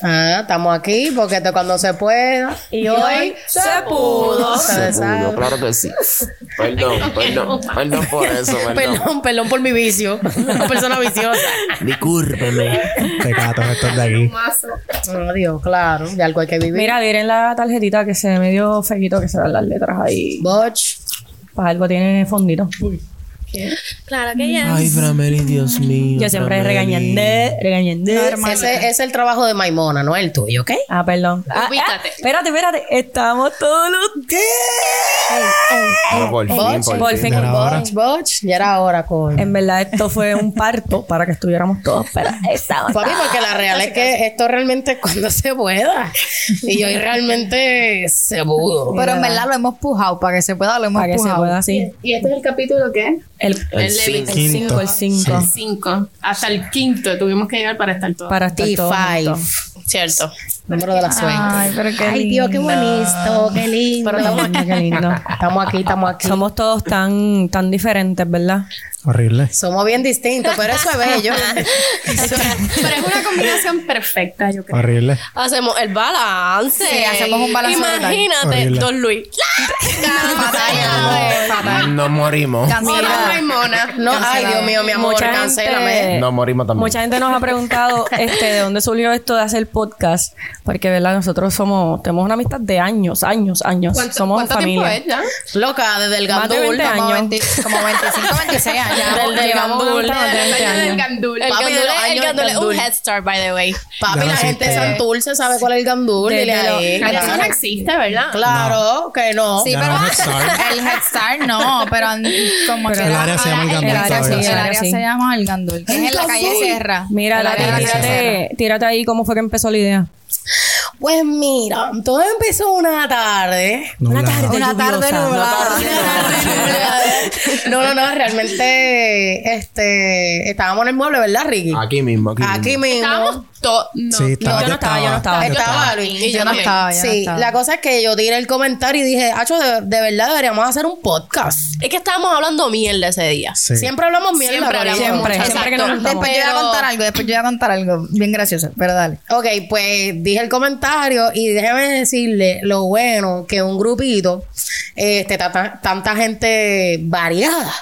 Ah, estamos aquí porque esto cuando se pueda. Y hoy se pudo. Se sabe. claro que sí. Perdón, perdón. Perdón por eso, perdón. Perdón, perdón por mi vicio. Una persona viciosa. Discúlpeme. Pecatos estos de aquí. Oh, Dios, claro. De algo hay que vivir. Mira, miren la tarjetita que se ve medio fequito que se dan las letras ahí. Botch. Para algo tiene fondito. Claro que ya. Ay, Frameli, Dios mío. Yo siempre Frameli. regañando, regañando. Ese es el trabajo de Maimona, no el tuyo, ¿ok? Ah, perdón. Ah, ah, espérate, espérate. Estamos todos los días. Ah, por fin, fin. Ya era hora. Botch, Botch. Ya era hora, coño. En verdad, esto fue un parto para que estuviéramos todos, pero estamos. Papi, porque la real es que esto realmente es cuando se pueda. Y hoy realmente se pudo. Pero en verdad lo hemos pujado. Para que se pueda, lo hemos Para que se pujado. pueda así. ¿Y este es el capítulo qué? El El Leviticus. cinco. 5, el 5. El 5. Hasta el quinto tuvimos que llegar para estar todos. Para estar todos T5. juntos. Cierto. Número de la suerte. Ay, pero qué Ay, Dios, qué bonito, qué lindo. Pero estamos aquí, qué lindo. Estamos aquí, estamos aquí. Somos todos tan, tan diferentes, ¿verdad? Horrible. Somos bien distintos, pero eso es bello. Eso- Pero es una combinación perfecta, yo creo. Horrible. Hacemos el balance. Sí, hacemos un balance. Imagínate, Horrible. Don Luis. Fatal. Nos morimos. Maimona. No, ay, Dios mío, mi amor, Mucha cancélame. gente- Nos morimos también. Mucha gente nos ha preguntado este, de dónde surgió esto de hacer podcast. Porque, ¿verdad? Nosotros somos, tenemos una amistad de años, años, años. ¿Cuánto, Somos cuánto tiempo familia. es ya? Loca, desde el Más de gandul. 20 Como, años. 20 como 25, 26 años. Del Llevamos gandul. más de 20 El gandul. El Papi, gandul el es- gandul, el gandul es un head start, by the way. Papi, Ya la no gente de. Santurce sabe cuál es el gandul. Desde. Eso no existe, ¿verdad? Claro que no. Sí, Ya pero no es Head Start. el Head Start no, pero como Pero que el área se llama el Gandul El área, el El se llama el Gandul, que es en la calle Sierra. Mira, El tírate ahí cómo fue que empezó la idea. Pues mira, todo empezó una tarde. Nublado. Una tarde nublada. No, no, no, realmente este, estábamos en el mueble, ¿verdad, Ricky? Aquí mismo, aquí, Aquí mismo. mismo. Estábamos No. Sí, estaba, yo no estaba, yo no estaba. yo Estaba Luis. Y yo Yo no estaba, yo no Sí, estaba. la cosa es que yo tiré el comentario y dije, Acho, de, de verdad deberíamos hacer un podcast. Es que estábamos hablando mierda ese día. Sí. Siempre hablamos mierda. Siempre hablamos Siempre, mucho. siempre que nos. Después yo voy a contar algo, después yo voy a contar algo bien gracioso, pero dale. Ok, pues dije el comentario y déjeme decirle lo bueno que un grupito, este, tanta, tanta gente variada.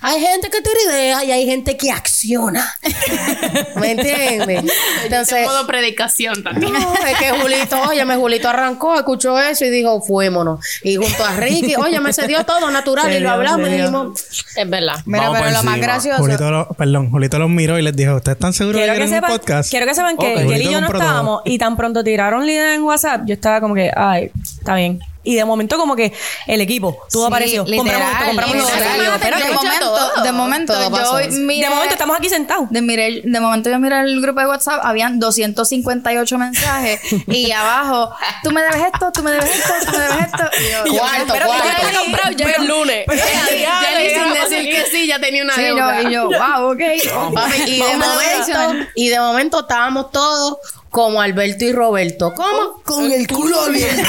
Hay gente que tiene ideas y hay gente que acciona. ¿Me entiendes? Entonces, En modo predicación también. no, es que Julito, oye, me Julito arrancó, escuchó eso y dijo, fuémonos. Y junto a Ricky, oye, me se dio todo natural y lo hablamos y dijimos, Es verdad. Mira, Vamos pero lo más gracioso. Julito, lo- perdón, Julito los miró y les dijo, ¿ustedes están seguros de que que, un sepan, podcast? quiero que sepan que. Kelly y yo no estábamos y tan pronto tiraron la idea en WhatsApp, yo estaba como que, ay, está bien. Y de momento como que el equipo, todo Sí, apareció. compramos esto, compramos literal. Yo, de momento, todo. de momento Todo yo miré, de momento estamos aquí sentados. de, miré- de momento yo miré el grupo de WhatsApp, habían 258 mensajes y abajo, tú me debes esto, tú me debes esto, tú me debes esto. Y yo, Cuarto, pero- cuarto. pero- comprado ya el lunes. Ya sin decir que sí, ya tenía una Sí, deuda. no, y yo, wow, ok. Papi, y, de Vamos a momento, y de momento estábamos todos como Alberto y Roberto. ¿Cómo? Con el culo abierto.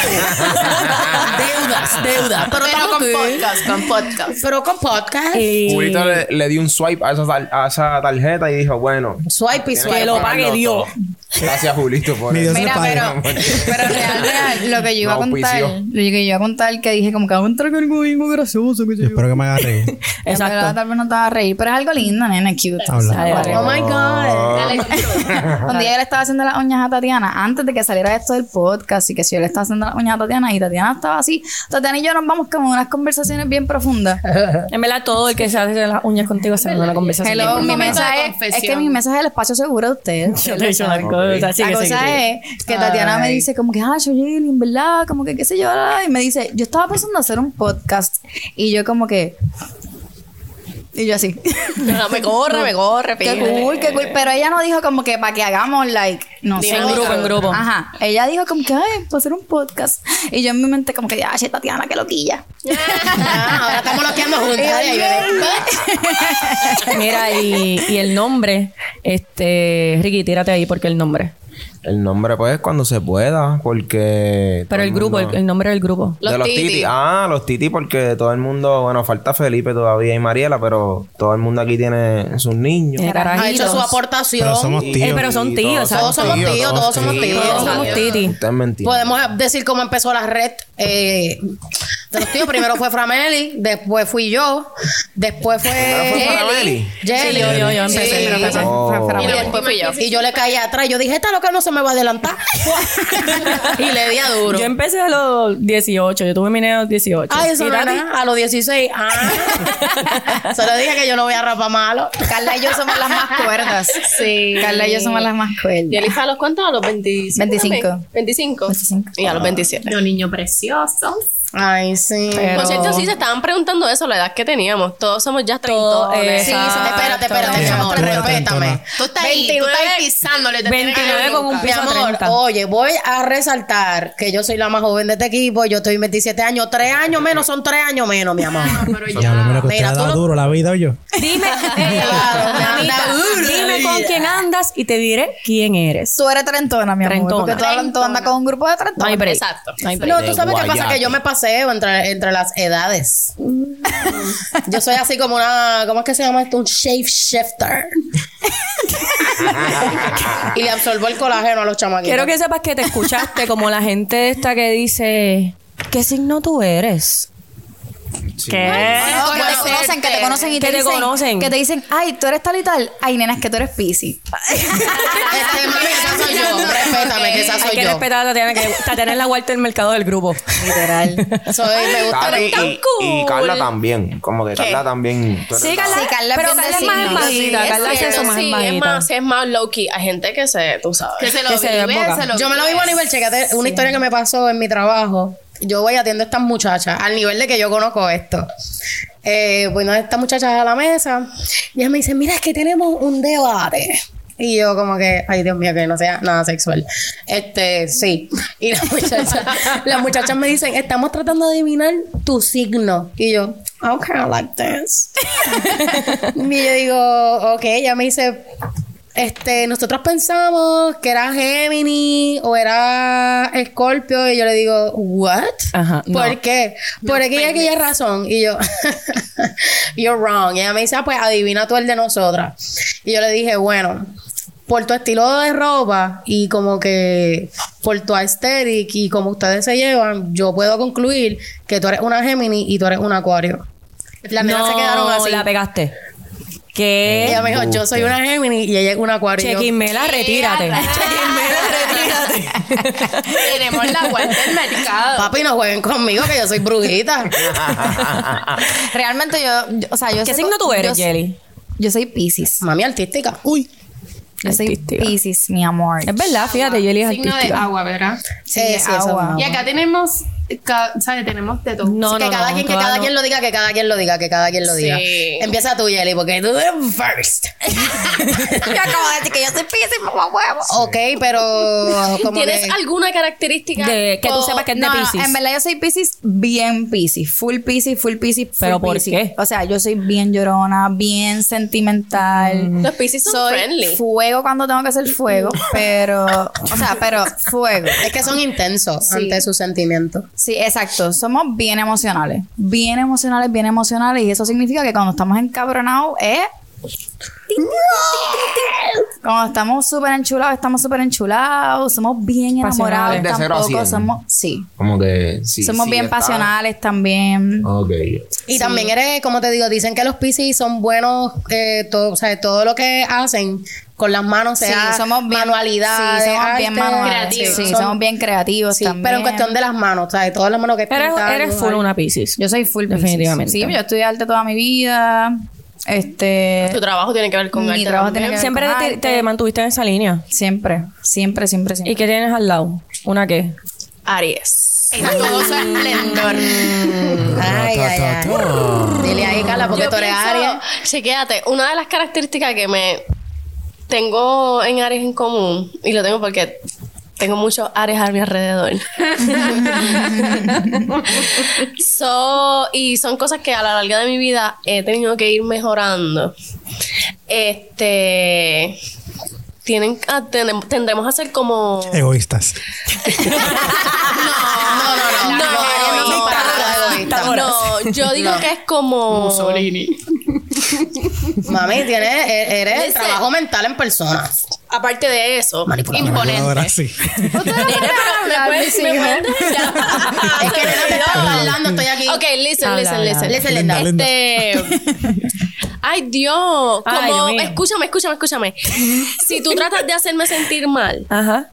deudas, deudas. Pero, Pero con podcast, con podcast. Pero con podcast. Y Julito le, le dio un swipe a esa, tar- a esa tarjeta y dijo, bueno. Swipe y swipe. Que lo pague Dios. Gracias, Julito, por Mi Dios Mira, pero, pero real, real, lo que yo iba a contar, lo que yo iba a contar que dije como que vamos a entrar con algo bien gracioso, que Yo yo. espero que me haga reír. Exacto. tal vez no te va a reír, pero es algo lindo, nena, cute. Habla. Oh my God. Un día yo le estaba haciendo las uñas a Tatiana, antes de que saliera esto del podcast, y que si yo le estaba haciendo las uñas a Tatiana, y Tatiana estaba así, Tatiana y yo nos vamos como unas conversaciones bien profundas. En verdad, todo el que se hace las uñas contigo se una conversación. Hello, mi de es, es que mi mesa es el espacio seguro de ustedes. Yo te he dicho una cosa. La Sigue, cosa sigue, sigue. es que Tatiana me dice como que, ah, Shoyeli, en verdad, como que qué sé yo, ah", y me dice, yo estaba pensando hacer un podcast, y yo como que, y yo así, No, me corre, me corre, qué cool, qué cool, pero ella no dijo como que para que hagamos, like, no sé. En grupo, en grupo. Ajá, ella dijo como que, ay, para hacer un podcast, y yo en mi mente como que, ah, che, Tatiana, qué loquilla. Ah, ahora estamos loqueando juntas. Ay, ay, ay. Mira, y, y el nombre, este, Ricky, tírate ahí porque el nombre. El nombre, pues, cuando se pueda, porque. Pero el grupo, el, mundo- el nombre del grupo. Los de los titi. titi. Ah, los titi, porque todo el mundo, bueno, falta Felipe todavía y Mariela, pero todo el mundo aquí tiene sus niños. Tiene Ha hecho su aportación. Pero somos Y- tíos. Eh, pero son tíos, todos Todos somos tíos, todos somos tíos. Todos somos titi. Podemos decir cómo empezó la red eh, los tíos. Primero fue Frameli, después fui yo, después fue. ¿Primero fue Frameli? Jelly. Sí, yo- yo- yo empecé, Sí. pero empecé. Oh. Y después fui yo. Y yo le caí atrás. Yo dije, esta loca no se me va a adelantar. y le di a duro. Yo empecé a los 18. Yo tuve mi nene a los 18. Ay, eso ¿Y no nada. A los 16. Ah. Solo dije que yo no voy a rapar malo. Carla y yo somos las más cuerdas. Sí. Carla y yo somos las más cuerdas. ¿Y Elisa a los cuántos? A los 25. 25. 25. 25. Y a los 27. Los niños preciosos. Ay, sí. Pero- Por cierto, sí, se estaban preguntando eso, la edad que teníamos. Todos somos ya Todo, treintones. Sí, sí, espérate, espérate, mi amor, respétame. Tú estás ahí, tú estás ahí pisándole. te tienes que 29 con un nunca. Mi piso amor, 30. oye, voy a resaltar que yo soy la más joven de este equipo. Yo estoy 27 años. Tres años menos son tres años menos, mi amor. Pero Ya, lo mira que Mira, tú dado no- duro la vida, yo. Dime, eh, Claro, anda duro dime con quién andas y te diré quién eres. Tú eres trentona, mi amor. Trentona. Porque tú, andas con un grupo de No trentonas. hay. Exacto. No. No, tú sabes qué pasa, que yo me paseo entre, entre las edades. Yo soy así como una, ¿cómo es que se llama esto? Un shape shifter. y le absorbo el colágeno a los chamaquitos. Quiero que sepas que te escuchaste como la gente esta que dice, ¿qué signo tú eres? ¿Qué? Que te conocen, que te conocen y Que te, te dicen, conocen. Que te dicen, ay, tú eres tal y tal. Ay, nenas, que tú eres Pisces. Este, mami, esa soy yo. Respétame, que esa Hay soy que yo. respetar a Tatiana, que Tatiana es la vuelta del mercado del grupo. Literal. Soy, me gusta. Tan y, y cool. Carla también. Como que Carla también. tú eres Sí, la- Carla, Sí, Carla es pero Carla es más. Sí, Carla es eso más es embajita. más, es más low key. Hay gente que se, tú sabes. Que se lo vive, desboca. se lo Yo me lo vivo a nivel, checate, una historia que me pasó en mi trabajo. Yo voy atiendo a estas muchachas, al nivel de que yo conozco esto. Eh, bueno, estas muchachas a la mesa, y ella me dice, mira, es que tenemos un debate. Y yo como que, ay Dios mío, que no sea nada sexual. Este, sí. Y las muchachas, las muchachas me dicen, estamos tratando de adivinar tu signo. Y yo, okay, I like this. y yo digo, ok, ella me dice, este, nosotros pensamos que era Gemini o era Scorpio y yo le digo, ¿what? Ajá, no. ¿Por qué? Por aquella, aquella razón. Y yo, you're wrong. Y ella me dice, ah, pues adivina tú el de nosotras. Y yo le dije, bueno, por tu estilo de ropa y como que por tu aesthetic y como ustedes se llevan, yo puedo concluir que tú eres una Gemini y tú eres un Acuario. Las nenas se quedaron así. la pegaste. ¿Qué? Ella me dijo, yo soy una Gemini y ella es un Acuario. Chequimela, retírate. Chequimela, retírate. Tenemos la vuelta del mercado. Papi, no jueguen conmigo que yo soy brujita. Realmente yo, yo- o sea, yo ¿Qué signo tú eres, yo- Jelly? Yo soy Pisces. Mami artística. Uy. Yo soy Artística. Pisces, mi amor. Es verdad, fíjate, Jelly es Signo de artística. agua, ¿verdad? Sí, sí, eso es agua. agua. Y acá tenemos, ¿sabes? Tenemos de todo. No, que no, cada no, quien, que todas cada no. quien lo diga, que cada quien lo diga, que cada quien lo diga. Sí. Empieza tú, Yeli, porque tú eres first. yo acabo de decir que yo soy Pisces, mamá huevo. ok, pero como ¿Tienes que- alguna característica? De que tú o- sepas que es de Pisces. en verdad yo soy Pisces bien Pisces, full Pisces, full Pisces, full ¿Pero por Pisces. qué? O sea, yo soy bien llorona, bien sentimental. Los Pisces son Soy friendly. fuego cuando tengo que hacer fuego, pero, o sea, pero fuego. es que son intensos Sí. ante sus sentimientos. Sí, exacto. Somos bien emocionales. Bien emocionales, bien emocionales. Y eso significa que cuando estamos encabronados es. Cuando estamos súper enchulados, estamos súper enchulados. Somos bien enamorados. Pasionales. De cero a Tampoco cien. somos. Sí. Como que sí. somos sí, bien está- pasionales también. Ok. Y también eres, como te digo, dicen que los Pisces son buenos, eh, todo, o sea, todo lo que hacen con las manos, Sí, sea somos bien. manualidades, sí, somos bien arte, manuales. creativos. Sí, Son- somos bien creativos sí, también. pero en cuestión de las manos, ¿sabes? Todas las manos que Eres, pintan, eres full dibujar. una Pisces. Yo soy full Pisces. Definitivamente. Sí, yo estudié arte toda mi vida. Este. Tu trabajo tiene que ver con Mi arte trabajo también. tiene que ver Siempre con te, arte. te mantuviste en esa línea. Siempre, siempre, siempre, siempre. ¿Y qué tienes al lado? ¿Una qué? Aries. En todo su esplendor. Ay, ay, ay. Dile ahí, Carla, porque Yo tú eres pienso- Aries. Chequéate, una de las características que me tengo en Aries en común, y lo tengo porque tengo muchos Aries a mi alrededor. so, y son cosas que a la larga de mi vida he tenido que ir mejorando. Este. Tienen a- ten- tendremos a ser como Egoístas. No, no, no. No, no egoístas. no, yo digo No. que es como Mussolini. Mami, tienes, e- eres Ese- trabajo mental en persona. aparte de eso. Imponente. Ahora sí. Nene, pero me puedes- me puedes? Es que nena te está hablando, estoy aquí. Ok, listen, listen, listen. Listen. Este. Ay, Dios. Ay, Como, Dios escúchame, escúchame, escúchame. Si tú tratas de hacerme sentir mal, Ajá.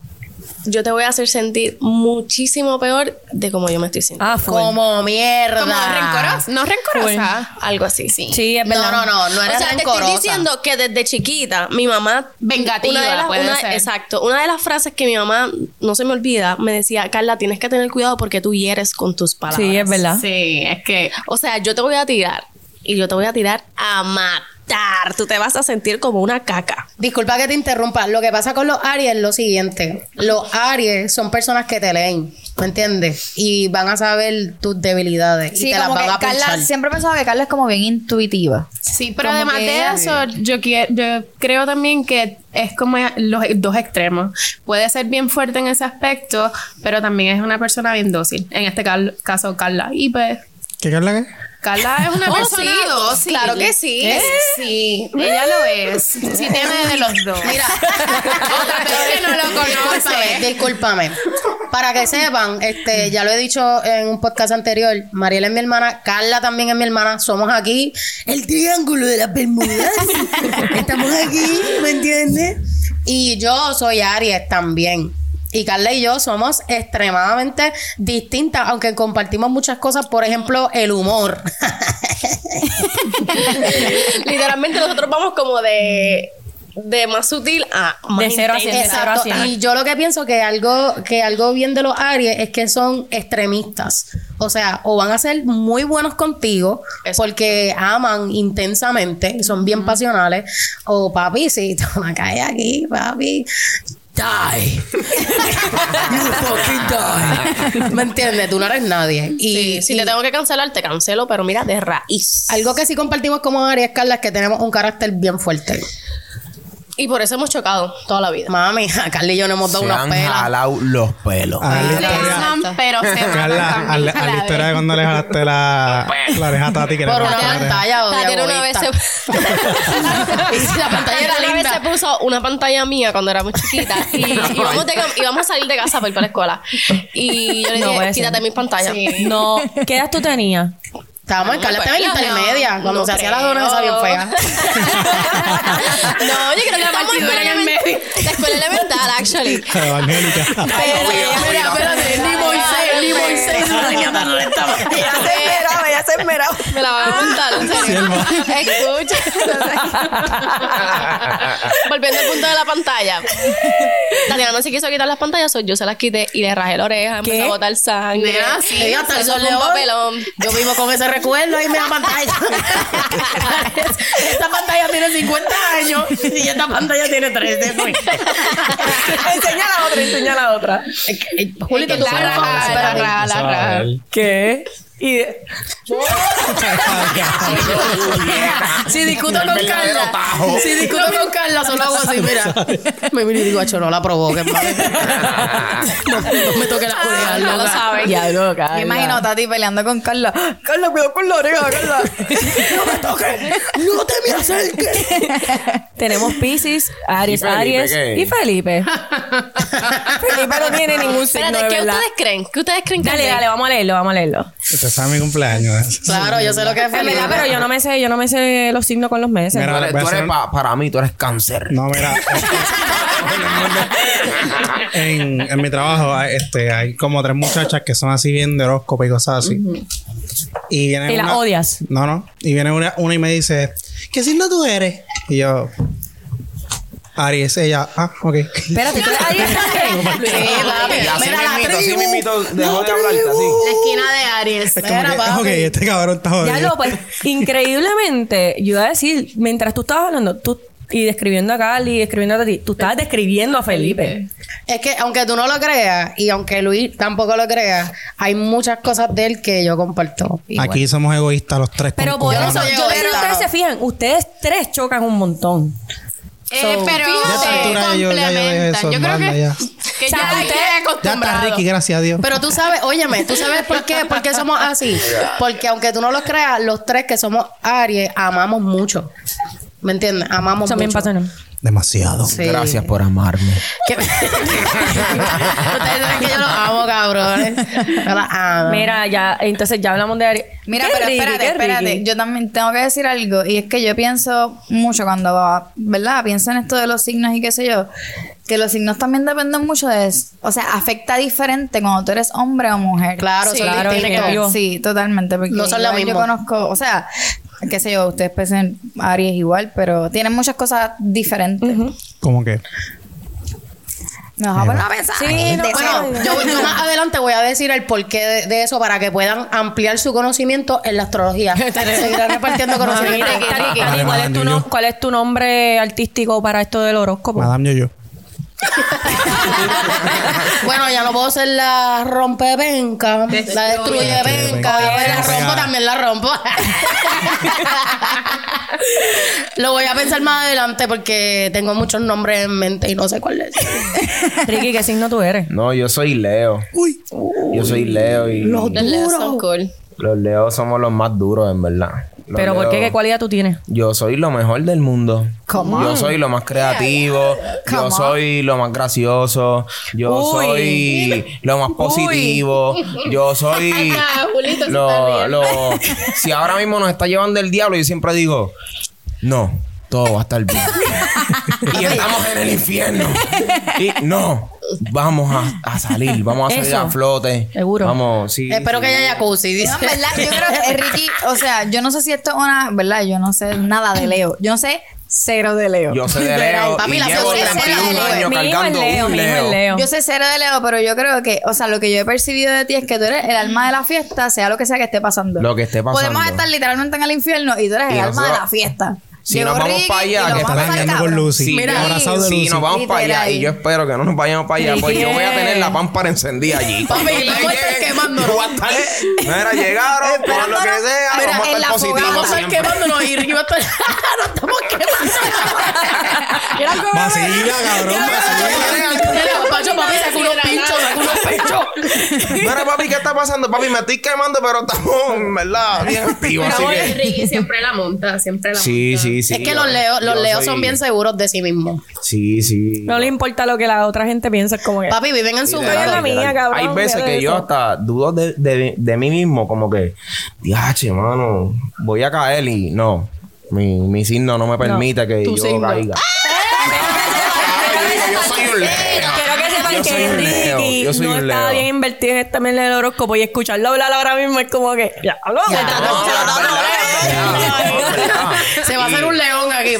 yo te voy a hacer sentir muchísimo peor de como yo me estoy sintiendo. Ah, full. Como mierda. Como rencorosa. No rencorosa. Algo así, sí. Sí, es No, verdad. no, no, no O eres sea, te estoy diciendo que desde chiquita mi mamá Vengativa, una de las- puede una- ser. exacto una de las frases que mi mamá no se me olvida me decía Carla tienes que tener cuidado porque tú hieres con tus palabras Sí, es verdad. Sí, es que o sea yo te voy a tirar y yo te voy a tirar a matar tú te vas a sentir como una caca Disculpa que te interrumpa. Lo que pasa con los Aries es lo siguiente. Los Aries son personas que te leen, ¿me entiendes? Y van a saber tus debilidades y Sí, te las como van que a Carla, pinchar. siempre he pensado que Carla es como bien intuitiva. Sí, pero Como además que de ella- eso, yo, quie- yo creo también que es como los dos extremos. Puede ser bien fuerte en ese aspecto, pero también es una persona bien dócil. En este cal- caso, Carla. Y pues, ¿Qué Carla qué? Carla es una Oh, persona sí, dócil. claro que sí. Eh, Sí, ella lo es. Sí tiene de los dos. Mira, Otra vez que no lo discúlpame, conoce. discúlpame. Para que sepan, este, ya lo he dicho en un podcast anterior, Mariela es mi hermana, Carla también es mi hermana, somos aquí el triángulo de las Bermudas. Estamos aquí, ¿me entiendes? Y yo soy Aries también. Y Carla y yo somos extremadamente distintas, aunque compartimos muchas cosas, por ejemplo, el humor. literalmente nosotros vamos como de de más sutil a más De cero a cien, de cero a Exacto. cien. Y yo lo que pienso que algo, que algo bien de los Aries es que son extremistas. O sea, o van a ser muy buenos contigo Exacto. porque aman intensamente, y son bien pasionales, o papi, si te van a caer aquí, papi. Die. you fucking die. ¿Me entiendes? Tú no eres nadie. Y Sí, si y le tengo que cancelar, te cancelo, pero mira, de raíz. algo que sí compartimos como Aries, Carla, es que tenemos un carácter bien fuerte. Y por eso hemos chocado toda la vida. Mami, a Carla y yo nos hemos dado Se unas han pelas. jalado los pelos. A la historia, pero se Carla, a la, a historia de cuando le jalaste la, la oreja a Tati. Que le Por una pantalla, o de Tatiana una vez se... Y la pantalla era Tatiana una vez se linda. puso una pantalla mía cuando era muy chiquita y íbamos, de íbamos a salir de casa para ir para la escuela. Y yo le dije, quítate mis pantallas. No. ¿Qué edad tú tenías? Estábamos en Carla, estaba en No, intermedia, cuando no se hacía la creo. dona esa bien fea. no, yo creo que estamos en el medio. La escuela elemental, actually. Evangélica. Mira, espérate, ni Me la van a montar, en serio. Escucha. Volviendo al punto de la pantalla. Tatiana no se quiso quitar las pantallas, so yo se las quité y le rajé la oreja, empecé ¿Qué? a botar sangre. Nena, sí, hasta el sol de papelón. Yo vivo con ese recuerdo ahí en la pantalla. esta pantalla tiene 50 años y esta pantalla tiene 3 después. enseña la otra, enseña la otra. Julito, tú La raja, la raja. ¿Qué? Y Si discuto con Carla, si discuto con Carla, solo hago así, mira. Me miro y digo, acho, no la provoques. No, no me toque las orejas, No lo saben. ya, loca. Me imagino a Tati peleando con Carla. Carla, cuidado con la oreja, Carla. No me toques, no te me acerques. Tenemos Pisces, Aries, ¿Y Felipe Aries qué? y Felipe. Felipe no tiene ningún signo Espérate, de ¿qué verdad. ustedes creen? ¿Qué ustedes creen que Dale, es? dale, vamos a leerlo, vamos a leerlo. Sabe mi cumpleaños. Claro, yo sé lo que es Felipe. pero yo no me sé, yo no me sé los signos con los meses. Mira, Tú eres, voy a tú eres hacer- pa- para mí, tú eres cáncer. No, mira. en, en mi trabajo hay, este, hay como tres muchachas que son así bien de horóscopo y cosas así. Y viene ¿Y las odias? No, no. Y viene una, una y me dice, ¿qué signo tú eres? Y yo, Aries, ella, ah, ok. Espérate, ¿tú eres Aries también? Sí, papi. Así Mira la mismito, así tribu. mismito dejó de hablarte La así. esquina de Aries. Es como Mira, que, papi. ok, este cabrón está jodido. Ya lo, pues, increíblemente, yo iba a decir, mientras tú estabas hablando, tú y describiendo a Cali y describiendo a ti, tú estabas describiendo a Felipe. Es que aunque tú no lo creas y aunque Luis tampoco lo crea, hay muchas cosas de él que yo comparto. igual. Aquí somos egoístas los tres. Pero por yo no eso, soy yo egoísta, ustedes se fijan, ustedes tres chocan un montón. Eh, pero a esta altura yo, ya yo eso. creo que, ya. que ya que ya está. Ricky, gracias a Dios. Pero tú sabes, óyeme, ¿tú sabes por qué? ¿Por qué somos así? Porque aunque tú no lo creas, los tres que somos Aries amamos mucho. ¿Me entiendes? Amamos También mucho. pasa, ¿no? Demasiado. Sí. Gracias por amarme. Ustedes saben que yo los amo, cabrones. Yo los amo. Mira, ya, entonces ya hablamos de Ari. Mira, ¿Qué pero Ricky? espérate, ¿Qué espérate. Ricky? Yo también tengo que decir algo. Y es que yo pienso mucho cuando, ¿verdad? Pienso en esto de los signos y qué sé yo. Que los signos también dependen mucho de... O sea, afecta diferente cuando tú eres hombre o mujer. Claro, sí, claro. Sí, totalmente. Porque No son lo mismo. Yo conozco... O sea, qué sé yo, ustedes piensan Aries igual, pero tienen muchas cosas diferentes. ¿Cómo que? Me vas a poner a pensar. Sí, no, Bueno, yo, yo más adelante voy a decir el porqué de, de eso para que puedan ampliar su conocimiento en la astrología. Seguirán repartiendo conocimiento. Cari, Cari, Madre ¿cuál, es tu mía, no- yo. cuál es tu nombre artístico para esto del horóscopo? Madame Yo-Yo. Bueno, ya no puedo ser la rompevenca, la destruye venca, la rompo también la rompo. Lo voy a pensar más adelante porque tengo muchos nombres en mente y no sé cuál es. Ricky, ¿qué signo tú eres? No, yo soy Leo. Yo soy Leo y Los Los leos son cool. los Leos somos los más duros, en verdad. ¿Pero por qué? ¿Qué cualidad tú tienes? Yo soy lo mejor del mundo. Come Yo soy lo más creativo. Yo soy lo más gracioso. Yo Uy. soy lo más positivo. Yo soy Ah, Julito lo, lo- Si ahora mismo nos está llevando el diablo, yo siempre digo, no, todo va a estar bien. y estamos en el infierno. Y no, vamos a, a salir, vamos a salir Eso. a flote. Seguro. Vamos, sí. Espero que haya jacuzzi, dice. No, en verdad, yo creo que eh, Ricky, o sea, yo no sé si esto es una, ¿verdad? Yo no sé nada de Leo. Yo no sé cero de Leo. Yo sé de Leo Papi, y la llevo segunda cena de 31 Leo. años cargando un. Yo sé cero de Leo, pero yo creo que, o sea, lo que yo he percibido de ti es que tú eres el alma de la fiesta, sea lo que sea que esté pasando. Lo que esté pasando. Podemos estar literalmente en el infierno y tú eres Y el alma de la fiesta. Si nos vamos para allá, que está dañando con. Lucy. Mira, abrazado de Lucy. nos vamos para allá y yo espero que no nos vayamos para allá, pues yo voy a tener la pámpara encendida allí. Papi, Cuando vamos a estar lleguen, quemándonos. Mira, llegaron, por lo que sea, Mira, vamos a estar positivos fogata. Vamos a estar siempre. quemándonos y Ricky va a estar. ¡No estamos quemando! Vacila, cabrón, vacila. Mira, Pacho, papi, saca unos pinchos, saca unos pinchos. Mira, papi, ¿qué está pasando? Papi, me estoy quemando, pero estamos, en verdad, bien activos. Ricky siempre la monta, siempre la Sí, monta. Sí, sí. Es que yo- los leos, los leos soy- son bien seguros de sí mismos. Sí, sí. No le importa lo que la otra gente piensa, es como que... Papi, viven en su en la mía, cabrón, Hay veces que yo hasta dudo de, de, de mí mismo, como que, diache, mano, voy a caer y no. Mi, mi signo no me permite que tu yo signo. caiga. yo soy un Leo. Quiero que sepan Yo que soy un Leo, Ricky yo soy no un estaba Leo. bien invertido en este mes del horóscopo y escucharlo hablar ahora mismo es como que... Ya, hablo, No, verdad. Se va a hacer un león aquí.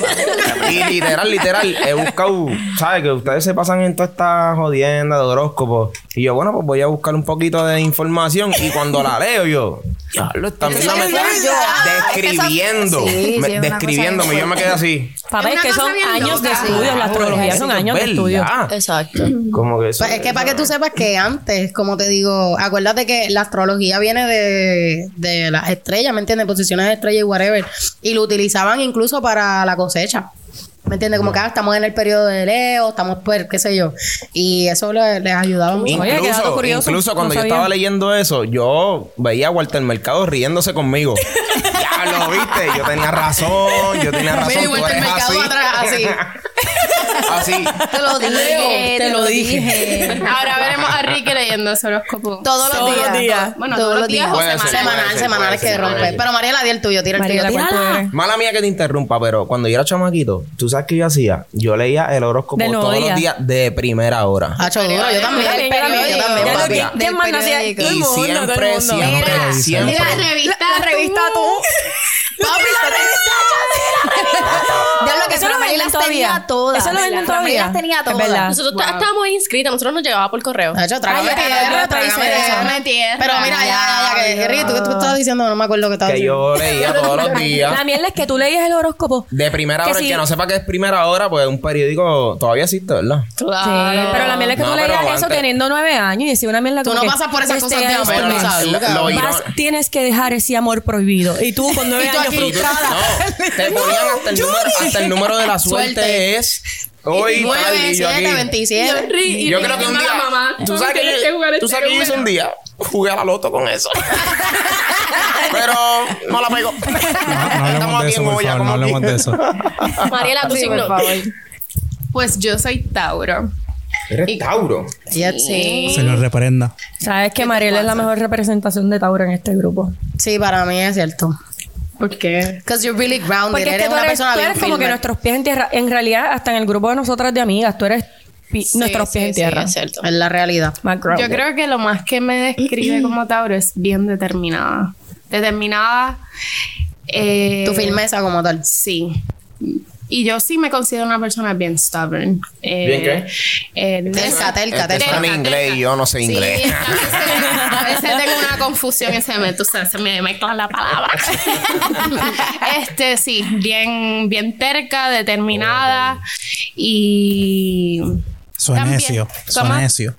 Y literal, literal, he buscado, ¿sabes? Que ustedes se pasan en toda esta jodienda de horóscopos. Y yo, bueno, pues voy a buscar un poquito de información. Y cuando la leo, yo, diablo, también Eso la es me verdad. describiendo. Sí, sí, me- es una cosa describiéndome. Yo me quedé así. Papá, es una que cosa son bien años de loca. estudios, la astrología son años de verdad. estudio. Exacto. Como que eso. Pues es que para que tú sepas que antes, como te digo, acuérdate que la astrología viene de, de las estrellas, ¿me entiendes? Posiciones de estrellas y whatever. Y lo utilizaban incluso para la cosecha. ¿Me entiendes? Como que ah, estamos en el periodo de Leo, estamos, pues, qué sé yo. Y eso le- les ayudaba mucho. Oye, qué dato Incluso, curioso. incluso cuando No yo sabía. estaba leyendo eso, yo veía a Walter Mercado riéndose conmigo. ya lo viste, yo tenía razón, yo tenía razón. Mira, y Walter Mercado así. atrás, así. así. Te lo dije, te lo dije. Ahora veremos a Ricky leyendo ese horóscopo. Todos los Todos los días. días. Bueno, Todos todos los días días. o Puede ser, Semanal, ser, semanal que ser, puede rompe. Pero Mariela, di el tuyo, tira el Mariela, tuyo. ¿cuál tú Tírala. Mala mía que te interrumpa, pero cuando yo era chamaquito, ¿tú sabes qué yo hacía? Yo leía el horóscopo todos día. los días de primera hora. Hacho duro, yo también. Yo también, yo también. Que- Y siempre, siempre. La revista, La revista tú. Papi, la Ya que venden las todavía. tenía todas. Eso lo venden todavía. las tenía Es todas. verdad. Nosotros ta- estábamos inscritas, nosotros nos llegaba por correo. Hacho, trágame Ay, tierra, trágame tierra. Pero mira, ya, ya, ya, que tú, tú estabas diciendo, no me acuerdo que estabas Que diciendo. yo leía todos los días. La mierda es que tú leías el horóscopo. De primera Que hora, el que no sepa qué es primera hora, pues un periódico todavía existe, ¿verdad? Sí, pero la mierda es que tú leías eso teniendo nueve años y decía una mierda Tú no que, pasas por esas cosas de amor, tienes que dejar ese amor prohibido. Y tú con nueve años frustrada. No, te ponían hasta el, número, hasta el número de la suerte, Suerte. es hoy, tal, 9, y yo 7, aquí. 27. Yo creo que un día. mamá, tú sabes que, tienes que jugar tú este sabes que yo hice un día. Jugué a la loto con eso. Pero no la pego. No, no de aquí eso, en olla, favor. No hablemos de eso. Mariela, tu Sí, por signo. favor. Pues yo soy Tauro. Eres Tauro. Ya, sí. Se lo reprenda. Sabes que Mariela es la mejor representación de Tauro en este grupo. Sí, para mí es cierto. ¿Por qué? Because you're really grounded. Porque es eres que tú una eres, persona tú eres como que nuestros pies en tierra. En realidad, hasta en el grupo de nosotras de amigas, tú eres pi- nuestros pies Sí, en sí, tierra. es cierto. Es la realidad. Yo creo que lo más que me describe como Tauro es bien determinada. Determinada. eh, Tu firmeza como tal. Sí. Y yo sí me considero una persona bien stubborn. Eh, ¿Bien qué? eh, Terca, terca, Este terca. está en inglés y yo no sé Sí, inglés. a veces, a veces tengo una confusión y se me, tú sabes, se me mezclan la palabra. este, sí, bien, bien terca, determinada y... Soy También. necio. Soy ¿Cómo? necio.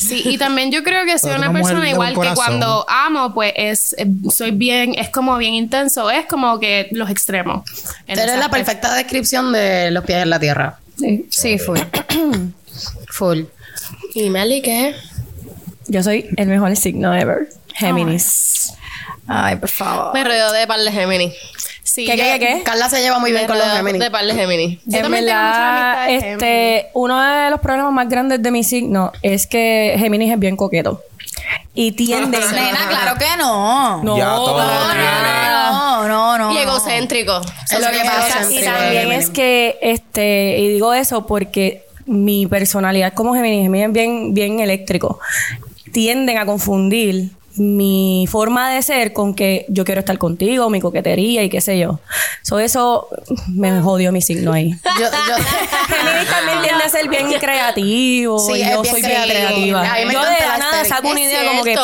Sí, y también yo creo que soy una persona igual que cuando amo, pues es, eh, soy bien, es como bien intenso, es como que los extremos. Eres la perfecta descripción de los pies en la tierra. Sí. Sí, fue. Full. ¿Y Meli qué? Yo soy el mejor signo ever. Géminis. Ay, por favor. Me rodeo de par de Géminis. Sí, ¿Qué, qué, qué? Carla se lleva muy bien con los Géminis. de par de Géminis. Yo en también tengo verdad, este, uno de los problemas más grandes de mi signo es que Géminis es bien coqueto. Y tiende... Nena, claro que no. No, Ya todo para tiene. nada. No, no, no. Y egocéntrico. Es lo que pasa y también es que este y digo eso porque mi personalidad como Géminis, Géminis es bien bien eléctrico. Tienden a confundir mi forma de ser con que yo quiero estar contigo, mi coquetería y qué sé yo. So, eso me jodió mi signo ahí. Yo, yo, Géminis también tiende a ser bien creativo. Sí, y yo bien soy bien creativa. Me yo de nada saco una idea como que.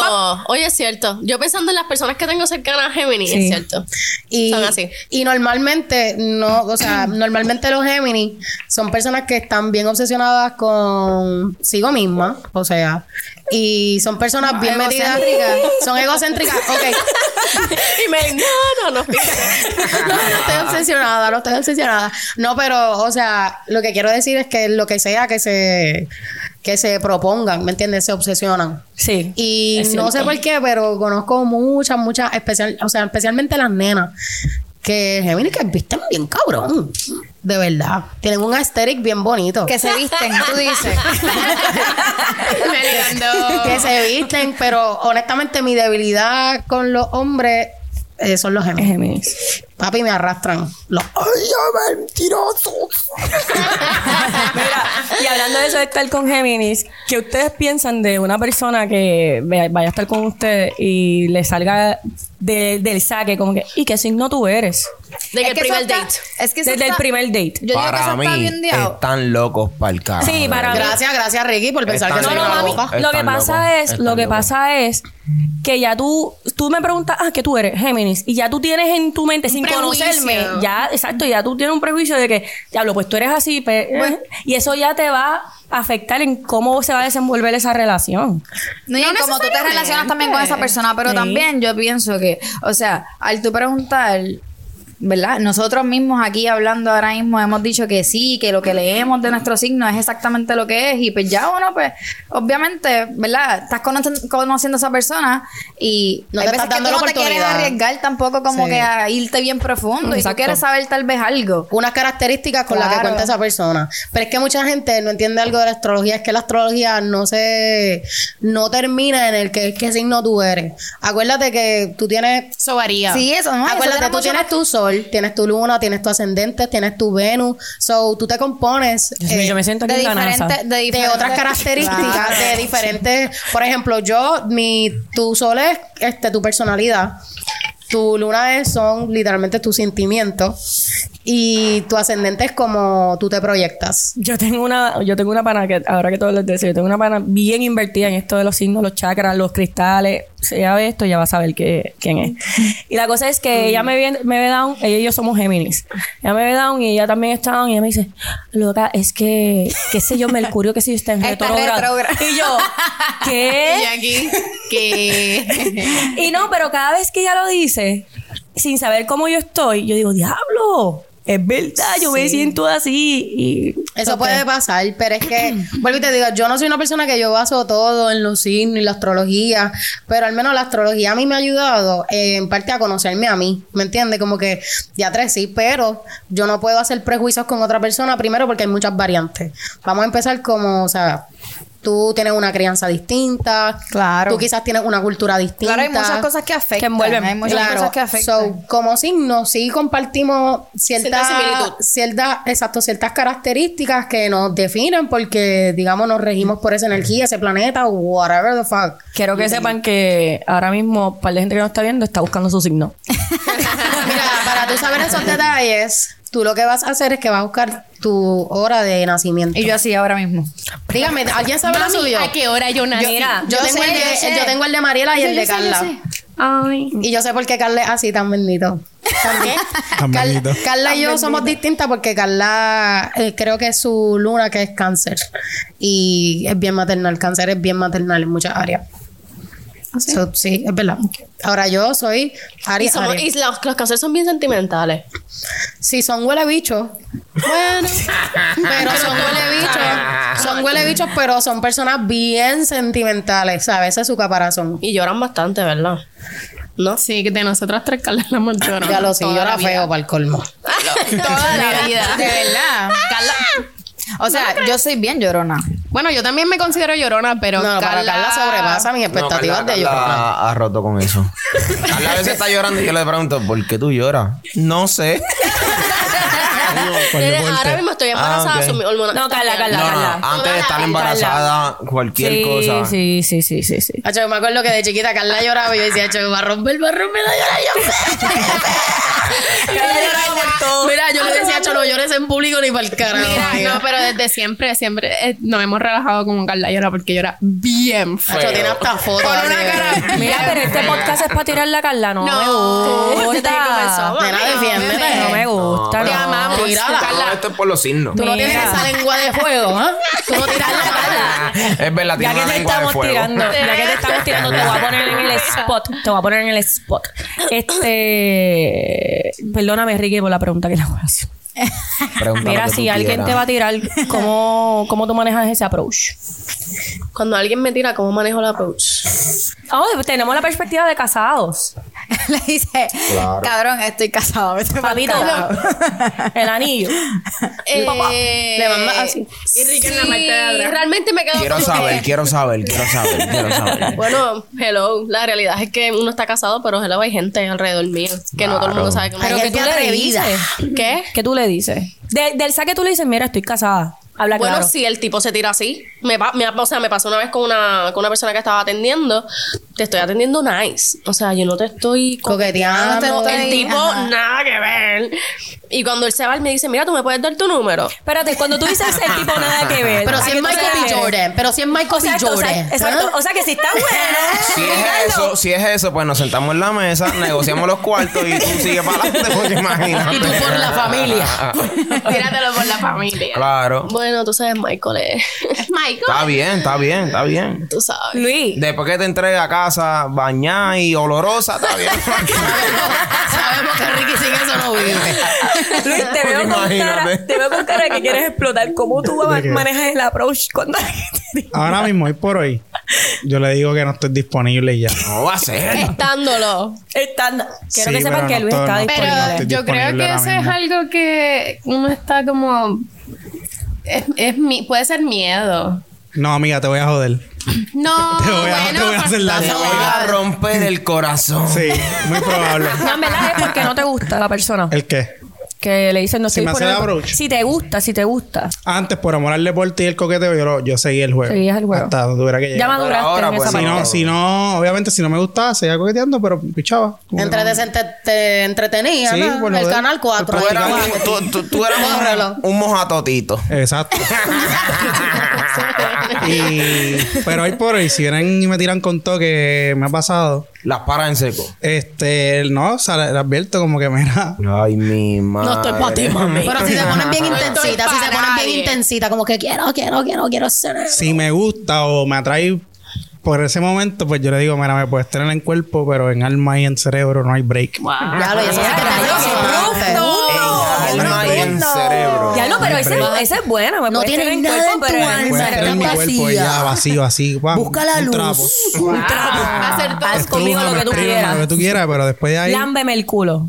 Oye, es cierto. Yo pensando en las personas que tengo cercanas a Géminis, Sí. es cierto. y, Son así. y normalmente, no, o sea, normalmente los Géminis son personas que están bien obsesionadas con sigo misma, o sea, y son personas bien metidas. Son egocéntricas. Ok. y Meli, no, no, no. no, no estoy obsesionada, no estoy obsesionada. No, pero, o sea, lo que quiero decir es que lo que sea que se, que se propongan, ¿me entiendes? Se obsesionan. Sí. Y no sé por qué, pero conozco muchas, muchas, especial, o sea, especialmente las nenas, que Géminis que visten bien cabrón. De verdad. Tienen un aesthetic bien bonito. Que se visten, tú dices. Que se visten, pero honestamente mi debilidad con los hombres eh, son los Géminis. Géminis. Papi, me arrastran. Los ¡Ay, mentirosos! Mira, y hablando de eso de estar con Géminis, ¿qué ustedes piensan de una persona que vaya a estar con ustedes y le salga de- del saque como que, ¿y qué signo tú eres? De que Es el que primer date. Es que Desde el está- primer date. Yo digo que para eso mí, está bien están locos para el carajo. Sí, para mí. Gracias, gracias, Ricky, por pensar que Están soy No, no, boca. mami. Lo que pasa locos, es, lo que locos. pasa es que ya tú, tú me preguntas, ah, que tú eres Géminis, y ya tú tienes en tu mente, sin. Conocerme, ya, exacto, ya tú tienes un prejuicio de que, diablo, pues tú eres así, pe- eh, y eso ya te va a afectar en cómo se va a desenvolver esa relación. No, y No como tú te relacionas también con esa persona, pero Sí. también yo pienso que, o sea, al tú preguntar, ¿verdad? Nosotros mismos aquí hablando ahora mismo hemos dicho que sí, que lo que leemos de nuestro signo es exactamente lo que es y pues ya uno, pues, obviamente, ¿verdad? Estás conocen- conociendo a esa persona y No hay te veces estás que dando tú la no te quieres oportunidad. arriesgar tampoco como Sí. que a irte bien profundo y tú quieres saber tal vez algo. unas características con las que Claro. cuenta esa persona. Pero es que mucha gente no entiende algo de la astrología, es que la astrología no se no termina en el que qué signo tú eres. Acuérdate que tú tienes Eso varía. Sí, eso, ¿no? Eso Acuérdate, tiene tú tienes tu sol, tienes tu luna, tienes tu ascendente, tienes tu Venus. So, tú te compones eh, yo me siento aquí de diferentes, de otras características, Claro. de diferentes. Por ejemplo, yo, mi, tu sol es este, tu personalidad. Tu luna es, son literalmente tus sentimientos. Y tu ascendente es como tú te proyectas. Yo tengo una, yo tengo una pana que, ahora que todos les decía, yo tengo una pana bien invertida en esto de los signos, los chakras, los cristales. Si ella ve esto, ya va a saber qué- quién es. Y la cosa es que ella me ve, me ve down, ella y yo somos Géminis. Ella me ve down y ella también está down y ella me dice, loca, es que, qué sé yo, Mercurio, que si está en retrógrado. Y yo, ¿qué? Y aquí, que... Y no, pero cada vez que ella lo dice, sin saber cómo yo estoy, yo digo, diablo. Es verdad, yo me siento así. Y Eso puede pasar, pero es que, vuelvo y te digo, yo no soy una persona que yo baso todo en los signos y la astrología, pero al menos la astrología a mí me ha ayudado eh, en parte a conocerme a mí, ¿me entiendes? Como que ya tres sí, pero yo no puedo hacer prejuicios con otra persona primero porque hay muchas variantes. Vamos a empezar como, o sea, tú tienes una crianza distinta, Claro. tú quizás tienes una cultura distinta. Claro, hay muchas cosas que afectan. Que envuelven. Hay muchas Claro. cosas que afectan. So, como signo, sí compartimos ciertas, Cierta ciertas, exacto, ciertas características que nos definen porque, digamos, nos regimos por esa energía, ese planeta, whatever the fuck. quiero que sepan que ahora mismo, un par de gente que nos está viendo está buscando su signo. Mira, para tú saber esos detalles, tú lo que vas a hacer es que vas a buscar tu hora de nacimiento. y yo así ahora mismo. Dígame, ¿alguien sabe la suyo? ¿a qué hora yo nací? Mira, Yo, Yo tengo sé, el de, yo sé. yo tengo el de Mariela y el de Carla. sé. Ay. Y yo sé por qué Carla es así tan bendito. También. Tan bendito. Carla y yo somos distintas porque Carla eh, creo que es su luna que es cáncer. Y es bien maternal. Cáncer es bien maternal en muchas áreas. So, sí, es verdad. Ahora yo soy Y, Aries. somos- Aries. y los, los cánceres son bien sentimentales. Si son huele bichos, bueno, pero son huele bichos, son huele bichos, pero son personas bien sentimentales, ¿sabes? Ese es su caparazón. Y lloran bastante, ¿verdad? ¿No? Sí, que de nosotras tres Carla la llorona. Ya lo sé, vida. feo para el colmo. Toda la vida. De verdad. O sea, yo soy bien llorona. Bueno, yo también me considero llorona, pero No, para Carla sobrepasa mis expectativas No, de Carla- llorona. Carla ha roto con eso. Carla a veces está llorando y yo le pregunto, ¿por qué tú lloras? No sé. Ahora mismo estoy embarazada, Ah, ok. son mis hormonas. No, Carla, Carla, No, no, Carla. antes de estar embarazada, cualquier sí, cosa. sí, sí, sí, sí, sí. Hacho, yo me acuerdo que de chiquita Carla lloraba y yo decía, Hacho, va a romper, va a romper, va a llorar yo. Carla lloraba por todo. Mira, yo le decía, Hacho, no llores en público ni para el carajo. Mira, amiga". no, pero desde siempre, siempre eh, nos hemos relajado como Carla llora porque llora bien feo. Hacho, tiene hasta fotos. Con una cara- Mira, pero este podcast es para tirar la Carla, no, No. me gusta. defiéndete. No me gusta, Te amamos. No, esto es por los signos. Tú no tienes esa lengua de fuego, ¿ah? Tú no tiras la cara. Es verdad, Ya tiene que una te lengua de estamos fuego. tirando, ya que te estamos tirando, te voy a poner en el spot. Te voy a poner en el spot. Este. Perdóname, Ricky, por la pregunta que le voy a hacer. Mira, que si alguien quieras. te va a tirar, ¿cómo, cómo tú manejas ese approach? Cuando alguien me tira, ¿cómo manejo la approach? Oh, tenemos la perspectiva de casados. Le dice, cabrón, estoy casado. vete pa'l Papito, carajo". el anillo. Eh, Le manda así. Y Ricky en la parte de atrás. realmente me quedo Quiero que- saber, quiero saber, quiero saber, quiero saber. Bueno, hello. La realidad es que uno está casado, pero hello, hay gente alrededor mío. Que no todo el mundo sabe que uno Pero que tú le dices. ¿Qué? ¿Qué tú le dices? De- del saque tú le dices, mira, estoy casada. Habla Bueno, claro. si el tipo se tira así, me, pa- me, ha- o sea, me pasó una vez con una, con una persona que estaba atendiendo, te estoy atendiendo nice. O sea, yo no te estoy Coqueteando. El tipo, Ajá. nada que ver. Y cuando él se va, él me dice, mira, tú me puedes dar tu número. Espérate, cuando tú dices el tipo nada que ver. Pero ¿a si es Michael B. Jordan. Pero si es Michael B. Exacto, o sea, Jordan. exacto. ¿ah? O sea que si está bueno. Si es eso, si es eso, pues nos sentamos en la mesa, negociamos los cuartos y tú sigues para adelante, porque imagínate. Y tú por la familia. Tíratelo por la familia. Claro. Bueno, tú sabes, Michael es. Michael. Está bien, está bien, está bien. tú sabes. Luis, Después que te entregue a casa bañada y olorosa, está bien. Sabemos que Ricky sin eso no vive. Luis, te veo, con cara, te veo con cara que quieres explotar. ¿Cómo tú manejas el approach cuando alguien te dice- Ahora mismo, hoy por hoy, yo le digo que no estoy disponible y ya. No va a ser. Estándolo. Están- Quiero Sí, que sepan que no Luis está disponible. Pero yo creo que eso es algo que uno está como. Es, es mi- puede ser miedo. No, amiga, te voy a joder. No, Te voy a- bueno, te voy a hacer pues, daño, Te voy a romper el corazón. Sí, muy probable. No, en verdad es porque no te gusta la persona. ¿El qué? Que le dicen no Si estoy me hace. Si te gusta, si te gusta. Antes, por amor al deporte y el coqueteo, yo, lo- yo seguí el juego. Seguías el juego. Hasta donde tuviera que llegar. Ya maduraste ahora, en pues, esa Si parte. no, si no, obviamente, si no me gustaba, seguía coqueteando, pero pichaba. Como que Entre no. te, te- te entretenía, Sí, ¿no? por lo El de- canal 4. Tú eras, un, tú, tú- tú eras un- Bórralo. un mojatotito. Exacto. y, pero hoy por hoy, si vienen y me tiran con todo que me ha pasado, Las paras en seco. este, no, o sea, le advierto como que, mira, Ay, mi madre. No estoy para ti, mami. Pero si se ponen bien intensitas, si se para ponen bien intensitas, como que quiero, quiero, quiero, quiero ser. eso. si me gusta o me atrae por ese momento, pues yo le digo, mira, me puedes tener en cuerpo, pero en alma y en cerebro no hay break. Ya lo, y eso profundo. En alma en cerebro. Ya no, pero ese, ese es bueno. Me No tiene en nada cuerpo, en tu pero en alma. Está tener mi cuerpo ya vacío así. pam, Busca la un luz. trapo. Un trapo. Hacer. Haz conmigo lo que tú quieras. Lo que tú quieras, pero después de ahí. Lámbeme el culo.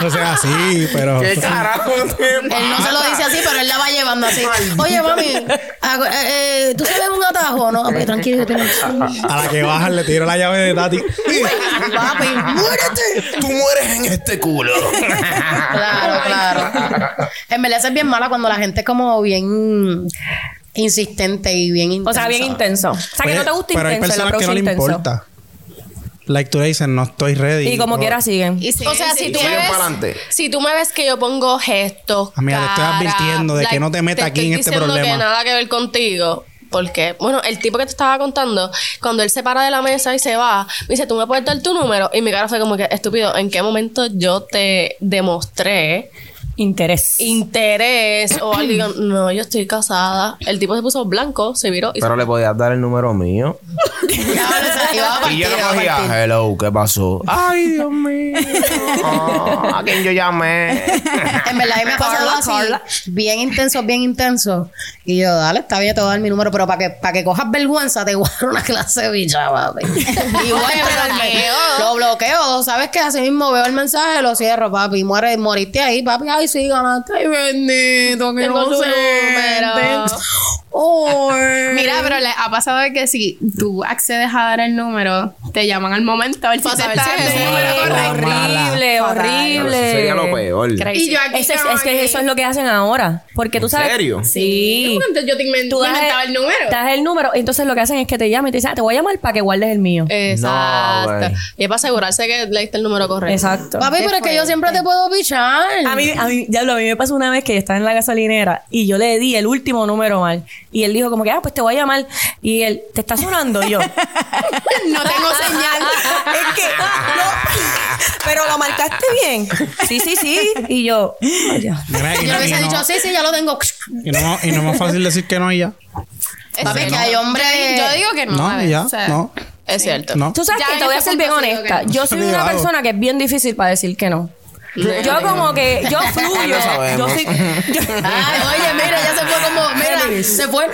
No sea así, pero. ¿Qué carajo te Él no se lo dice así, pero él la va llevando así. Oye, mami, eh, eh, ¿tú sabes un atajo? No, papi, tranquilo, yo tengo... A la que baja le tiro la llave de Tati. Papi, muérete. Tú mueres en este culo. Claro, claro. En verdad, es bien mala cuando la gente es como bien insistente y bien intensa. O sea, bien intenso. O sea, que no te gusta Pero hay intenso, el personas approach que no le intenso. importa. Like tú le dices, no estoy ready. Y como Bro, quiera siguen. Y sí, O sea, si tú, siguen me ves, si tú me ves que yo pongo gestos, Amiga, te estoy advirtiendo de que no te metas aquí estoy en este problema. que nada que ver contigo. Porque, bueno, el tipo que te estaba contando, cuando él se para de la mesa y se va, me dice, ¿tú me puedes dar tu número? Y mi cara fue como que, estúpido, ¿en qué momento yo te demostré Interés. interés o yo, no, yo estoy casada. El tipo se puso blanco, se viró y Pero le podías dar el número mío. Y yo no cogía, hello, ¿qué pasó? Ay, Dios mío. ¿A quién yo llamé? En verdad, a mí me ha pasado así, Carla. bien intenso, bien intenso. Y yo, dale, está bien, te voy a dar mi número, pero para que, para que cojas vergüenza, te voy a dar una clase de bicha, papi. Y voy a bloqueo. Lo bloqueo, ¿sabes qué? Así mismo veo el mensaje, lo cierro, papi. Muere, moriste ahí, papi. Ay, sí, ganaste. Ay, bendito, que Tengo no tu Mira, pero le ha pasado de que si tú accedes a dar el número, te llaman al momento a ver si te está el horrible, horrible. Eso sería lo peor. Y yo aquí es, que eso es lo que hacen ahora. Porque tú ¿En sabes. serio? Sí. Entonces yo te inven- Tú das inventaba el número. Das el número. Entonces lo que hacen es que te llaman y te dicen, ah, te voy a llamar para que guardes el mío. Exacto. No, y es para asegurarse que le diste el número correcto. Exacto. Papi, pero es que yo siempre te puedo pichar. A mí, a mí, diablo, a mí me pasó una vez que yo estaba en la gasolinera y yo le di el último número mal. Y él dijo como que, ah, pues te voy a llamar. Y él, ¿te está sonando yo? No tengo señal. es que, no. Pero lo marcaste bien. Sí, sí, sí. Y yo, ay, ya. Mira, y, Yo le no, y, hubiese no, dicho, sí, sí, ya lo tengo. y no- y no es más fácil decir que no y ya. Papi, que hay hombres. Yo digo que no. a No, ver, y ya. o sea, No. Es cierto. No. Tú sabes Ya que te voy a ser bien honesta. no. Yo soy una persona que es bien difícil para decir que no. Yo como que, yo fluyo. Yo soy, yo- Ay, oye, mira, ya se fue como, mira, se fue.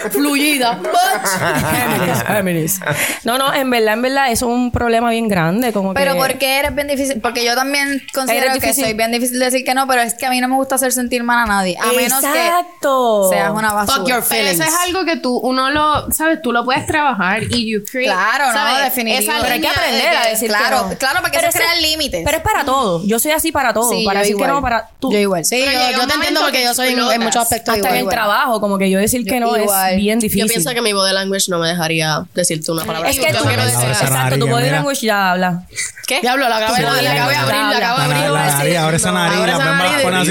Géminis, Géminis. No, no, en verdad, en verdad, eso es un problema bien grande. Como Pero que, ¿por qué eres bien difícil? Porque yo también considero que soy bien difícil de decir que no, pero es que a mí no me gusta hacer sentir mal a nadie. A menos Exacto. que seas una basura. Fuck your Pero feelings. eso es algo que tú, uno lo, ¿sabes? Tú lo puedes trabajar y you create. Claro, no, ¿sabes? definitivo. Esa Pero hay que de aprender a decir claro, que no. claro, porque Pero eso es crear ese- límites. Pero es para todo. Yo soy así para todo. Sí, para yo decir que igual. no, para tú. Yo igual. Sí, Pero yo, yo te entiendo porque que yo soy en, muchos aspectos Hasta igual. en el trabajo, como que yo decir que no igual. es bien difícil. Yo pienso que mi body language no me dejaría decirte una palabra. es que Yo tú, quiero decir- Ahora exacto, tu body language ya habla. ¿Qué? Diablo, la acabo de abrir, la acabo de abrir, a abre esa nariz,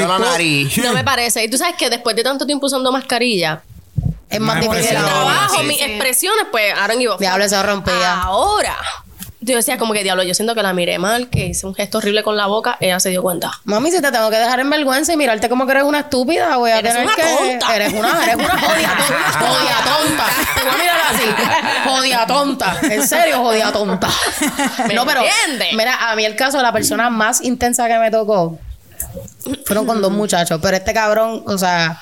la nariz. Yo. No me parece. Y tú sabes que después de tanto tiempo usando mascarilla, Es más difícil. en el trabajo, sí, mis sí. expresiones, pues, ahora en Diablo, se rompía. Ahora, yo decía como que diablo, yo siento que la miré mal, que hice un gesto horrible con la boca, ella se dio cuenta. Mami, si te tengo que dejar en vergüenza y mirarte como que eres una estúpida, voy a Eres tener una que... tonta. Eres una, eres una jodida tonta. Te voy a mirar así. Jodida tonta. En serio, jodida tonta. ¿Me no, pero... Mira, a mí el caso de la persona más intensa que me tocó fueron con dos muchachos. Pero este cabrón, o sea...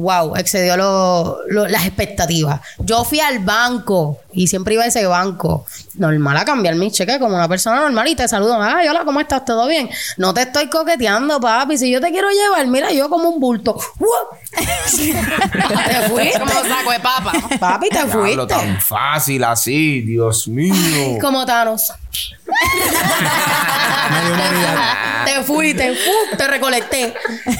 Wow, excedió lo- lo- las expectativas. Yo fui al banco y siempre iba a ese banco. Normal a cambiar mi cheque como una persona normal y te saludo. Ay, hola, ¿cómo estás? ¿Todo bien? No te estoy coqueteando, papi. Si yo te quiero llevar, mira, yo como un bulto. Te fuiste. Como saco de papa. Papi, te fuiste. tan fácil así, Dios mío. Como Thanos. Medio humanidad. te fuiste, ¡fu! te recolecté.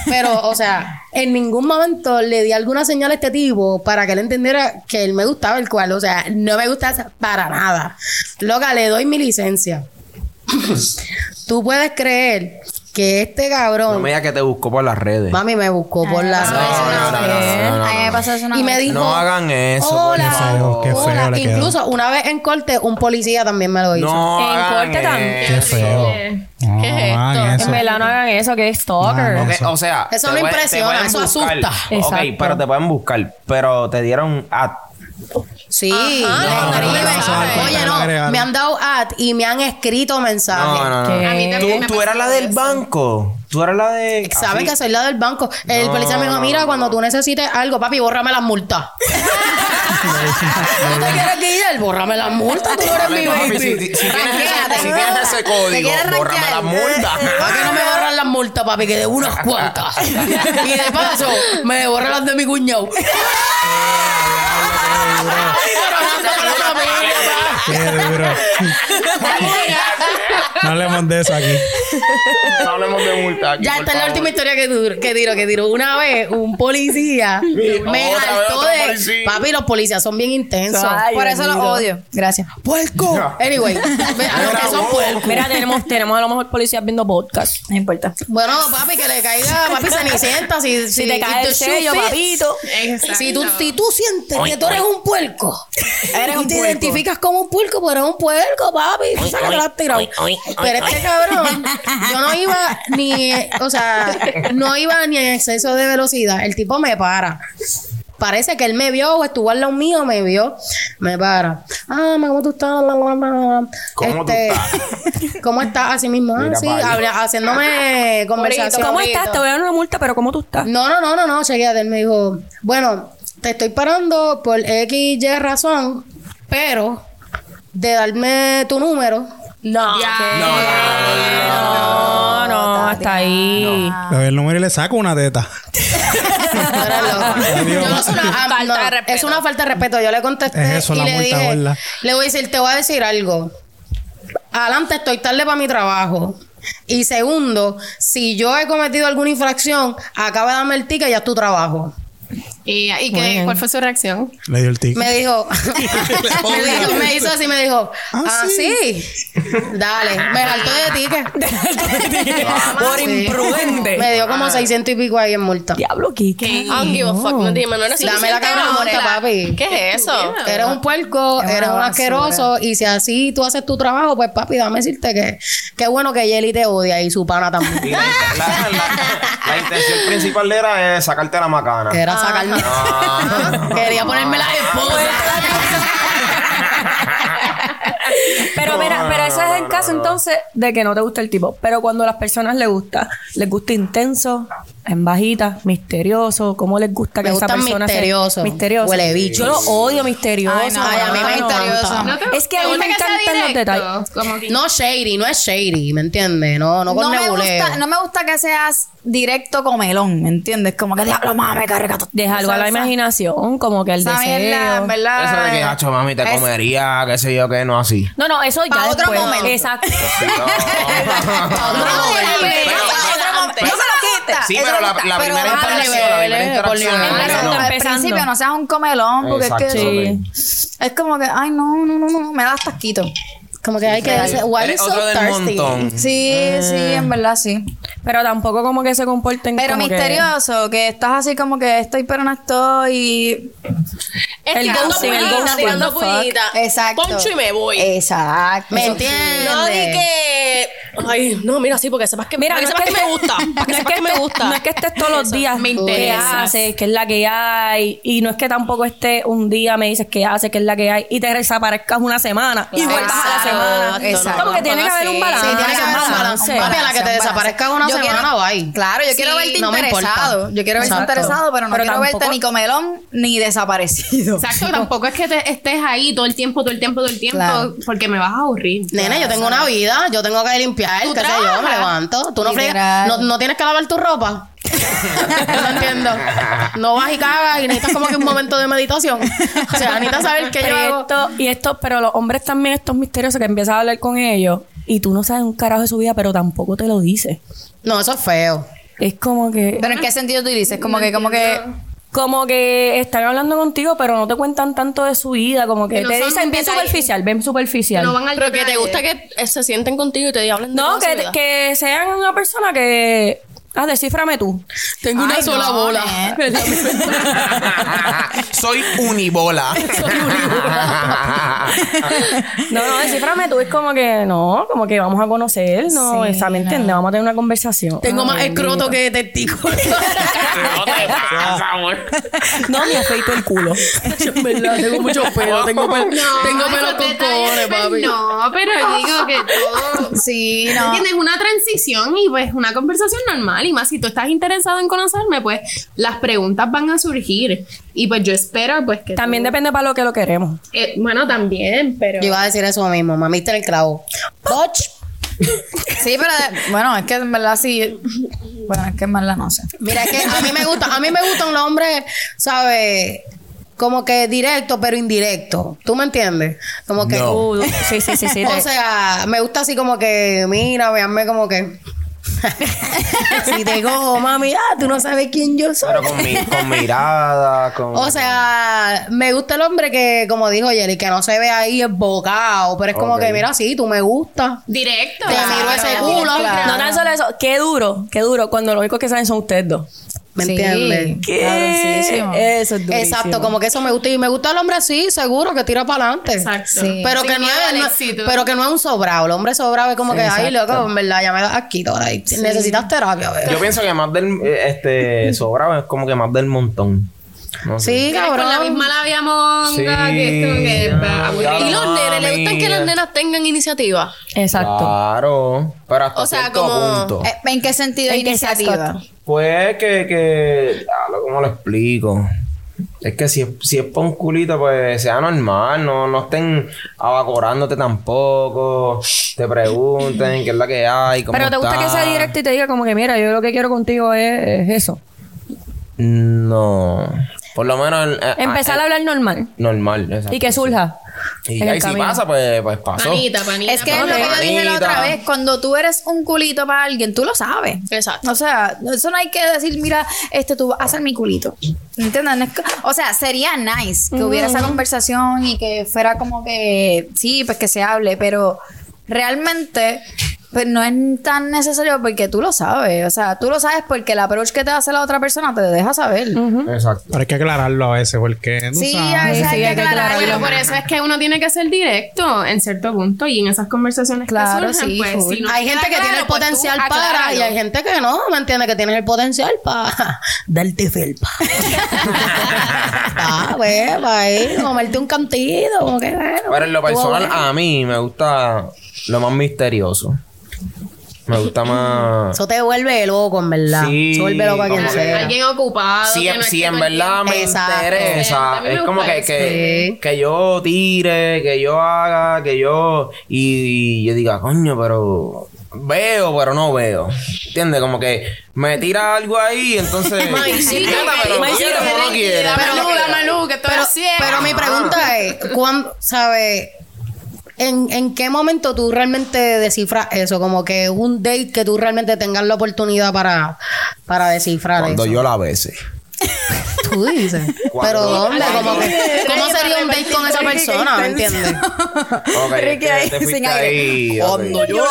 Pero, o sea, en ningún momento le di alguna señal a este tipo para que él entendiera que él me gustaba el cual. O sea, no me gusta para nada. Loca, le doy mi licencia. Tú puedes creer que este No cabrón, me digas que te buscó por las redes. mami, me buscó por las No, redes. no, no, no, no, A mí me no. pasó eso una Y me dijo, No hagan eso, por Hola. Qué feo, hola. quedó. Incluso una vez en corte, un policía también me lo hizo. No En hagan corte también. eso. Qué feo. No, ¿Qué es hagan esto? eso. En verdad no hagan eso, que es stalker. No, no. Ok, o sea, Eso no impresiona, eso buscar. asusta. Ok, Exacto. pero te pueden buscar. Pero te dieron a. Sí, Ajá, me no, escriben. no, no, no, Oye, no, me han dado ad y me han escrito mensajes. No, no, no. ¿Qué? A mí también me Tú, tú eras la del eso. banco. Tú eras la de. Saben así. que soy la del banco. El No, policía me dijo, mira, no, cuando tú necesites algo, papi, bórrame las multas. ¿No te quieres guiar? Bórrame las multas, tú no eres mi baby. si, si tienes ese, Ranquéate. si tienes ese ¿Te código, bórrame ranquear? la multa. ¿Para qué no me borran las multas, papi? Que de unas cuantas. y de paso, me borran las de mi cuñado. Llorando por la familia. Qué duro. no hablemos de eso aquí. No hablemos de multa. aquí, Ya esta es la última historia que tiro, que tiro, que tiro. Una vez, un policía me saltó de... policía. Papi, los policías son bien intensos. Ay, Por eso los odio. Gracias. ¡Puerco! Anyway, a los que son puercos. Mira, tenemos, tenemos a lo mejor policías viendo podcast. No importa. Bueno, papi, que le caiga, papi, cenicienta. Si, Si te cae el sello, papito. Si tú, si tú sientes que tú eres un puerco, Eres y un te puerco. identificas como un puerco, pues eres un puerco, papi. Tú sabes que lo has tirado. Pero este cabrón, yo no iba ni, o sea, no iba ni en exceso de velocidad. El tipo me para. Parece que él me vio o estuvo al lado mío, me vio, me para. Ah, ¿cómo tú estás? ¿Cómo tú estás? ¿Cómo estás? Así mismo, Mira sí, pa' allá. habla- haciéndome conversación. ¿Cómo estás? Te voy a dar una multa, pero ¿cómo tú estás? No, no, no, no, no, chequeate. Él me dijo, bueno, te estoy parando por X, Y razón, pero de darme tu número. No. No, no, hasta ahí. Le doy el número y le saco una teta. Yo no una, Falta no, de respeto. es una falta de respeto. Yo le contesté Es eso, y la le multa dije, gorda. le voy a decir, te voy a decir algo. Adelante, estoy tarde para mi trabajo. Y segundo, si yo he cometido alguna infracción, acaba de darme el ticket y ya es tu trabajo. ¿Y, y qué, cuál fue su reacción? Le dio el ticket. Me dijo, me, dijo- me hizo así, me dijo, ah, sí. Dale, me saltó de ticket. Por imprudente. Me dio como 600 y pico ahí en multa. Diablo, don't give a fuck. No, dime, no eres Dame la cabrón multa, papi. ¿Qué es eso? Eres un puerco, Es eres un asqueroso y si así tú haces tu trabajo, pues papi, dame decirte que qué bueno que Jelly te odia y su pana también. la, intención principal era es sacarte la macana. Que era sacarme. Ah. Quería ponerme la esposa. Pero mira, pero eso es en caso entonces de que no te gusta el tipo. Pero cuando a las personas les gusta, les gusta intenso, en bajita, misterioso, ¿cómo les gusta que Me esa persona sea misterioso, misterioso? huele bicho. Yo lo odio misterioso. Ay, no, Ay, a mí me mano. encanta. ¿No te- Es que a mí me que encantan los detalles. Como que- No shady, no es shady, ¿me entiendes? No, no con No me, gusta, no me gusta que seas directo comelón, ¿me entiendes? Como que diablo, mami, carga tu- Deja algo a la imaginación, como que el deseo. verdad. Eso de que, hacho, mami, te Es- comería, qué sé yo, qué, no así. No, no, eso ya otro momento. Exacto. Otro momento. No. Sí, pero la, gusta. la Pero primera interacción, la primera por interacción. Claro, no. al principio no seas un comelón, porque es que es como que, ay, no, no, no, no, me das tasquito. Como que hay que decir, why you Eres so otro del thirsty? montón. Sí, sí, en verdad sí. Pero tampoco como que se comporten Pero como misterioso, que... estás así como que estoy pero no estoy. El Tirando ghosting, el ghosting. Exacto. Poncho y me voy. Exacto. ¿Me entiendes? No di que. Ay, no, mira, sí, porque sepas que, Mira, no que es que, que, me gusta. Que no es sepas que que me gusta. No es que estés todos los días Me interesa. haces, que es la que hay. Y no es que tampoco esté un día me dices que haces, que es la que hay. Y te desaparezcas una semana y vuelvas a la Exacto, semana. exacto. Como que tiene que haber un balance. Sí, tiene que haber un balance, Papi, a la que te desaparezca una semana, bye. Claro, yo quiero verte no me importa. interesado. Yo quiero verte interesado, pero no Pero quiero verte ni comelón ni desaparecido. Exacto, tampoco es que te estés ahí todo el tiempo, todo el tiempo, todo el tiempo, Claro. porque me vas a aburrir. Nene, yo tengo una vida, yo tengo que limpiar, qué sé yo, me levanto. Tú no no, no tienes que lavar tu ropa. No entiendo. No vas y cagas y necesitas como que un momento de meditación. O sea, necesitas saber qué yo hago. esto, y esto, pero los hombres también, estos misteriosos que empiezas a hablar con ellos y tú no sabes un carajo de su vida, pero tampoco te lo dices. No, eso es feo. Es como que. Pero en qué sentido tú dices, como que, como que. Como que están hablando contigo, pero no te cuentan tanto de su vida. Como que no te dicen bien superficial, bien superficial. No van al Pero que te gusta que eh, se sienten contigo y te hablen de No, su vida. que sean una persona que Ah, descíframe tú. Tengo una Ay, sola no, bola. eh. Soy unibola. No, no, descíframe tú. Es como que no, como que vamos a conocer, no, Sí, esa, ¿me no. entiendes? Vamos a tener una conversación. Tengo Ay, más escroto bendito. que testículo. no te pasa, amor. No, me afeito el culo. en verdad, tengo mucho pelo. Tengo, pel- tengo esos pelos con detalles, cojones, pues, papi. No, pero digo que todo. Sí, no. Tienes una transición y pues una conversación normal. Y más si tú estás interesado en conocerme, pues las preguntas van a surgir. Y pues yo espero pues que. También tú- depende para lo que lo queremos. Eh, bueno, también, pero. Yo iba a decir eso mismo. Mamita en el clavo. Poch. Sí, pero bueno, es que en verdad sí. Bueno, es que en verdad no sé. Mira, es que a mí me gusta, a mí me gusta un hombre, ¿sabes? Como que directo, pero indirecto. ¿Tú me entiendes? Como que. No. Uh, sí, sí, sí, sí. o sea, me gusta así como que, mira, veanme como que. Si te cojo, mami, ah, tú no sabes quién yo soy. Pero con, mi, con mirada, con. O sea, me gusta el hombre que, como dijo Jerry, que no se ve ahí esbocado, pero es como que, mira, sí, tú me gusta. Directo. Te miro ese culo. No tan solo eso, qué duro, qué duro, cuando lo único que saben son ustedes dos. ¿Me Sí. entiendes? ¿Qué? Cabroncísimo. Eso es durísimo. Exacto, como que eso me gusta. Y me gusta el hombre así, seguro, que tira para adelante. Exacto. Sí. Pero que, no es, no- pero que no es un sobrado. El hombre sobrado es como que, ay, loco, en verdad, ya me da aquí ahora. Necesitas terapia, ¿verdad? Yo pienso que más del. eh, Este. Sobrado es como que más del montón. No sé. Sí, cabrón. con la misma labia monga, Sí. que es como que. Y los nenes, ¿le gustan que las nenas tengan iniciativa? Exacto. Claro. Pero hasta O sea, cierto como- punto. Eh, ¿En qué sentido ¿En iniciativa? Pues que, que ¿cómo lo explico? Es que si es, si es pa' un culito, pues sea normal, no, no estén abacorándote tampoco, te pregunten qué es la que hay, cómo Pero te gusta que está. sea directo y te diga como que, mira, yo lo que quiero contigo es, es eso. No, por lo menos... eh, Empezar ah, a hablar normal. eh, Normal, exacto. Y que surja. Y ahí si pasa, pues, pues pasó. Panita, panita. Es que es lo que yo dije la otra vez. Cuando tú eres un culito para alguien, tú lo sabes. Exacto. O sea, eso no hay que decir, mira, este tú vas a ser mi culito. ¿Entiendes? O sea, sería nice que hubiera esa conversación y que fuera como que, sí, pues que se hable, pero realmente pues no es tan necesario porque tú lo sabes. O sea, tú lo sabes porque el approach que te hace la otra persona te deja saber. Exacto. Pero hay que aclararlo a veces porque Sí, sabes. a veces Sí, hay hay que que aclararlo. Pero por eso es que uno tiene que ser directo en cierto punto y en esas conversaciones Claro, que surgen, sí, pues si no hay te gente que tiene el pues potencial para y hay gente que no, ¿me entiendes? Que tiene el potencial para darte felpa. ah, pues, para ahí, comerte un cantito, como que bueno. Pero en lo personal, a mí me gusta lo más misterioso. Me gusta más... Eso te vuelve loco, en verdad. Sí, Se vuelve loco a quien sea. Alguien ocupado. Si, que no si esté en verdad me. Exacto. Interesa, me es como que, eso. que, que yo tire, que yo haga, que yo. Y yo diga, coño, pero. Veo, pero no veo. ¿Entiendes? Como que me tira algo ahí, entonces. Pero no quiere. Pero- pero mi pregunta es, ¿cuándo, sabes? ¿En, ¿En qué momento tú realmente descifras eso? Como que un date que tú realmente tengas la oportunidad para, para descifrar Cuando eso. yo la bese. Tú dices. Pero ¿dónde? Como que, ¿Cómo sería un date con esa persona? ¿Me entiendes? Ok, Ricky te- ahí, te fuiste sin aire. ahí, ok. Cuando yo.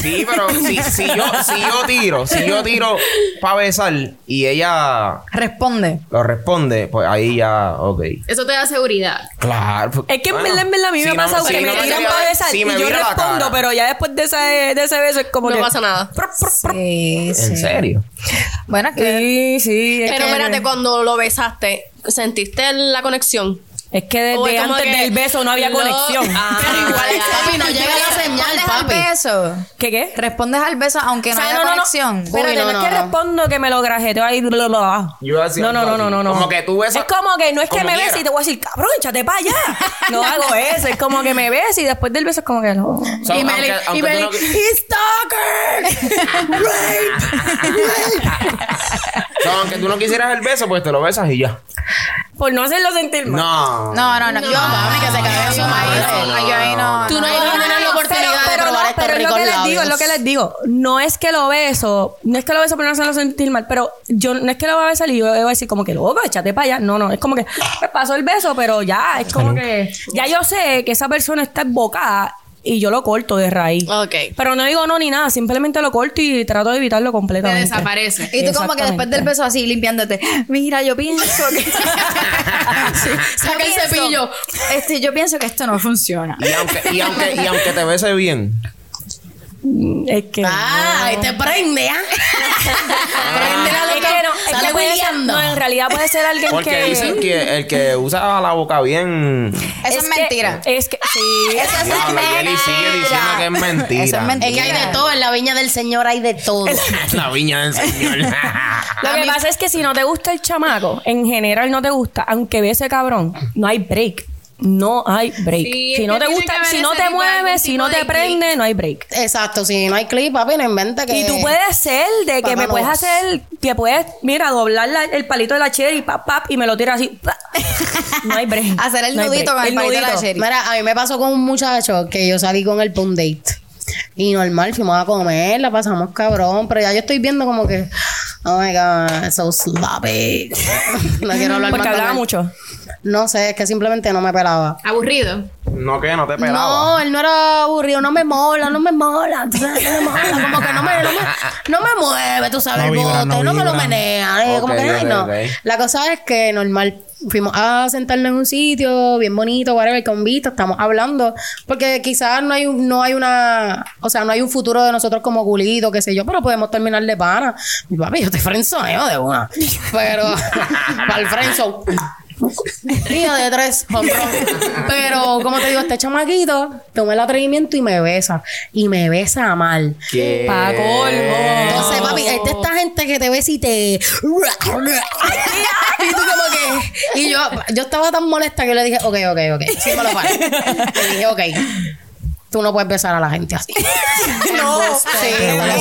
Sí, pero si, si yo, si yo tiro, si yo tiro para besar y ella Responde. lo responde, pues ahí ya, ok. Eso te da seguridad. Claro. pues, Es que en bueno, verdad, en verdad, a mí si me no- pasa si que no me tiran tira- para besar si y yo respondo, pero ya después de ese, de ese beso es como No que... pasa nada. Sí, ¿En sí. serio? Bueno, es que Sí, sí. Es Pero que, espérate, cuando lo besaste, ¿sentiste la conexión? es que O desde es antes que del beso no había lo- conexión. Ah, Pero igual, papi, no llega la señal, papi. al beso. ¿Qué qué? Respondes al beso aunque O no sea, haya no, no, no. conexión. Espérate, Uy, no, no, es que respondo que me lo grajeteo ahí. Bla, bla, bla. Yo hacía no, no, no, no, así. no, no. Como que tú besas- Es como que no es que me beses y te voy a decir, cabrón, échate para allá. No hago eso. Es como que me ves y después del beso es como que no. O y me aunque- y aunque me tú no- ¡Stalker! o sea, aunque tú no quisieras el beso, pues te lo besas y ya. Por no hacerlo sentir mal. No. No, no, no. Yo, mami, que se cague en su madre. Ay, yo ahí no. Tú no ibas a tener la oportunidad de pero probar pero es lo que les digo, es lo que les digo. No es que lo beso, no es que lo beso por no hacerlo sentir mal, pero yo no es que lo voy a besar y yo voy a decir como que loco, échate para allá. No, no, es como que me pasó el beso, pero ya, es como que ya yo sé que esa persona está embocada y yo lo corto de raíz. Ok. Pero no digo no ni nada, simplemente lo corto y trato de evitarlo Te completamente. desaparece. Y tú como que después del beso así limpiándote. Mira, yo pienso que... Sí. Saca Yo el pienso- cepillo. Este, yo pienso que esto no funciona. Y aunque, y aunque, y aunque te bese bien. Es que. Ah, ahí te prende, ¿ah? prende la Es loca. que no, es Sale que puede ser- hueleando. no, en realidad puede ser alguien Porque que. dicen que el que usa la boca bien. Eso es, mentira. Es que sí. Eso es Yeli sigue diciendo que es mentira. Eso es mentira. Es que hay de todo, en la viña del Señor hay de todo. La viña del Señor. Lo que pasa es que si no te gusta el chamaco, en general no te gusta, aunque ve ese cabrón, no hay break. No hay break. Sí, si no te gusta, si no te mueves, si no te de prende, no hay break. Exacto, si no hay clip, papi, no inventa que. Y tú puedes ser de que Papá me no. puedes hacer, que puedes, mira, doblar la- el palito de la cherry, pap, pap, y me lo tiras así. pa. No hay break. Hacer el No nudito break. con el palito de la cherry. Mira, a mí me pasó con un muchacho que yo salí con él para un date. Y normal, fuimos a comer, la pasamos cabrón, pero ya yo estoy viendo como que, oh my god, so sloppy. no quiero hablar Porque más hablaba mucho. No sé, es que simplemente no me pelaba. Aburrido. No, que no te pelaba. No, él no era aburrido, no me mola, no me mola, no me mola, como que no me, no me, no me mueve, tú sabes, No el vibra, bote, no no, me lo menea, eh, como que, ay, no. La cosa es que normal, fuimos a sentarnos en un sitio bien bonito, whatever, con vista, estamos hablando, porque quizás no hay, un- no hay una, o sea, no hay un futuro de nosotros como culitos, qué sé yo, pero podemos terminar de pana. Mi papi, yo te frenzoneo de una, pero, para el frenzo. Hija de tres, home run. Pero, como te digo, este chamaquito toma el atrevimiento y me besa. Y me besa mal. ¿Qué? Pa' colmo. Entonces, papi, esta esta gente que te besa y te. y tú como que. Y yo, yo estaba tan molesta que le dije, ok, ok, ok. Sí me lo. Le dije, ok. Tú no puedes besar a la gente así. no. Sí, Te voy a.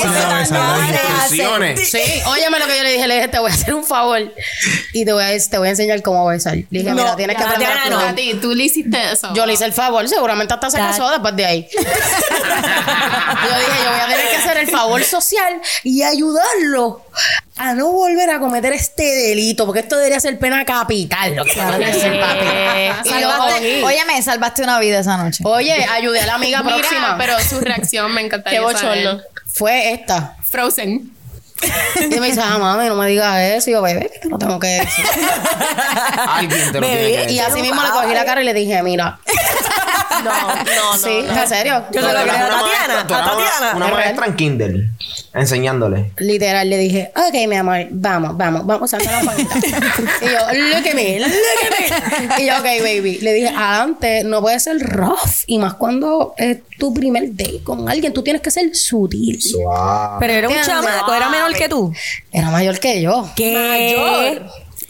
Instrucciones. Sí, óyeme lo que yo le dije. Le dije, te voy a hacer un favor. Y te voy a, te voy a enseñar cómo besar. Le dije, mira, tienes que aprender a no. A ti, tú le hiciste eso. Yo le hice el favor, seguramente hasta se casó después de ahí. yo dije, yo voy a tener que hacer el favor social y ayudarlo a no volver a cometer este delito, porque esto debería ser pena capital. Lo que papi. Salvaste, cogí. óyeme, salvaste una vida esa noche. Oye, ayudé a la amiga Mira, próxima. pero su reacción me encantaría Qué bochorno. saber. Fue esta. Frozen. Y me dice, ah, mami, no me digas eso. Y yo, bebé, que te lo tengo que decir. Alguien te lo Bebé, tiene que Y así mismo le cogí la cara y le dije, mira. No, no, no. sí, en serio. Yo se lo creo a una Tatiana, a una- Tatiana. Una Es maestra en Kindle. Enseñándole. Literal, le dije, ok, mi amor, vamos, vamos, vamos, salta la panita. y yo, look at me, look at me. Y yo, ok, baby. Le dije, antes no puede ser rough. Y más cuando es tu primer date con alguien, tú tienes que ser sutil. Pero era un chamaco, era menor que tú. Era mayor que yo. ¿Qué?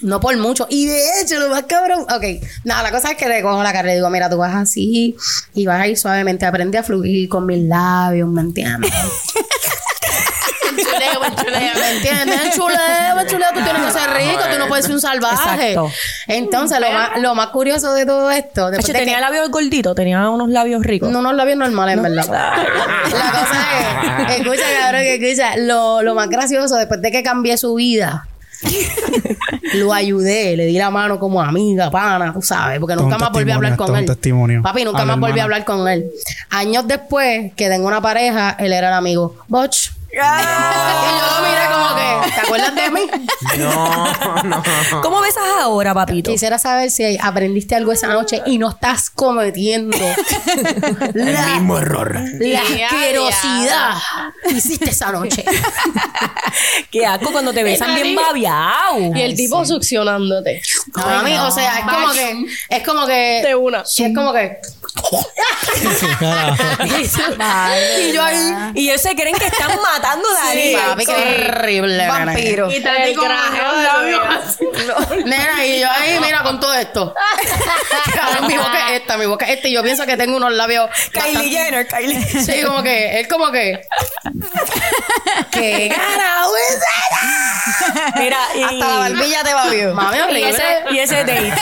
No por mucho. Y de hecho, lo más cabrón. Ok. Nada, la cosa es que le cojo la cara y le digo, mira, tú vas así y vas a ir suavemente. Aprende a fluir con mis labios, ¿me entiendes? Chuleo, chuleo. ¿Me entiendes? Chuleo, chuleo, tú tienes que ser rico, tú no puedes ser un salvaje. Exacto. Entonces, lo más, lo más curioso de todo esto, de tenía que- labios gorditos, tenía unos labios ricos. no unos labios normales, en verdad. La cosa es, escucha, cabrón, que escucha, lo, lo más gracioso, después de que cambié su vida, lo ayudé, le di la mano como amiga, pana, tú sabes, porque nunca más volví a hablar con él. testimonio. Papi, nunca más volví a hablar con él. Años después, que tengo una pareja, él era el amigo. Y yo lo miré como que, ¿te acuerdas de mí? No, no. ¿Cómo besas ahora, papito? Quisiera saber si aprendiste algo esa noche y no estás cometiendo El la, mismo error. la asquerosidad que hiciste esa noche. Qué asco cuando te besan bien babiao. Y el tipo succionándote. A mí, o sea, es como que, es como que, De una. sí, es como que, y yo ahí. Y ellos se creen que están matando a Dani. papi, qué horrible. Vampiro. Y te. Nena, y yo ahí, mira, con todo esto. Cabrón, mi boca es esta, mi boca es esta. Y yo pienso que tengo unos labios. Kylie Jenner, Kylie Sí, como que, es como que. ¿Qué carajo es Mira, y, Hasta la barbilla te va bien. Mami, y ese, y ese date,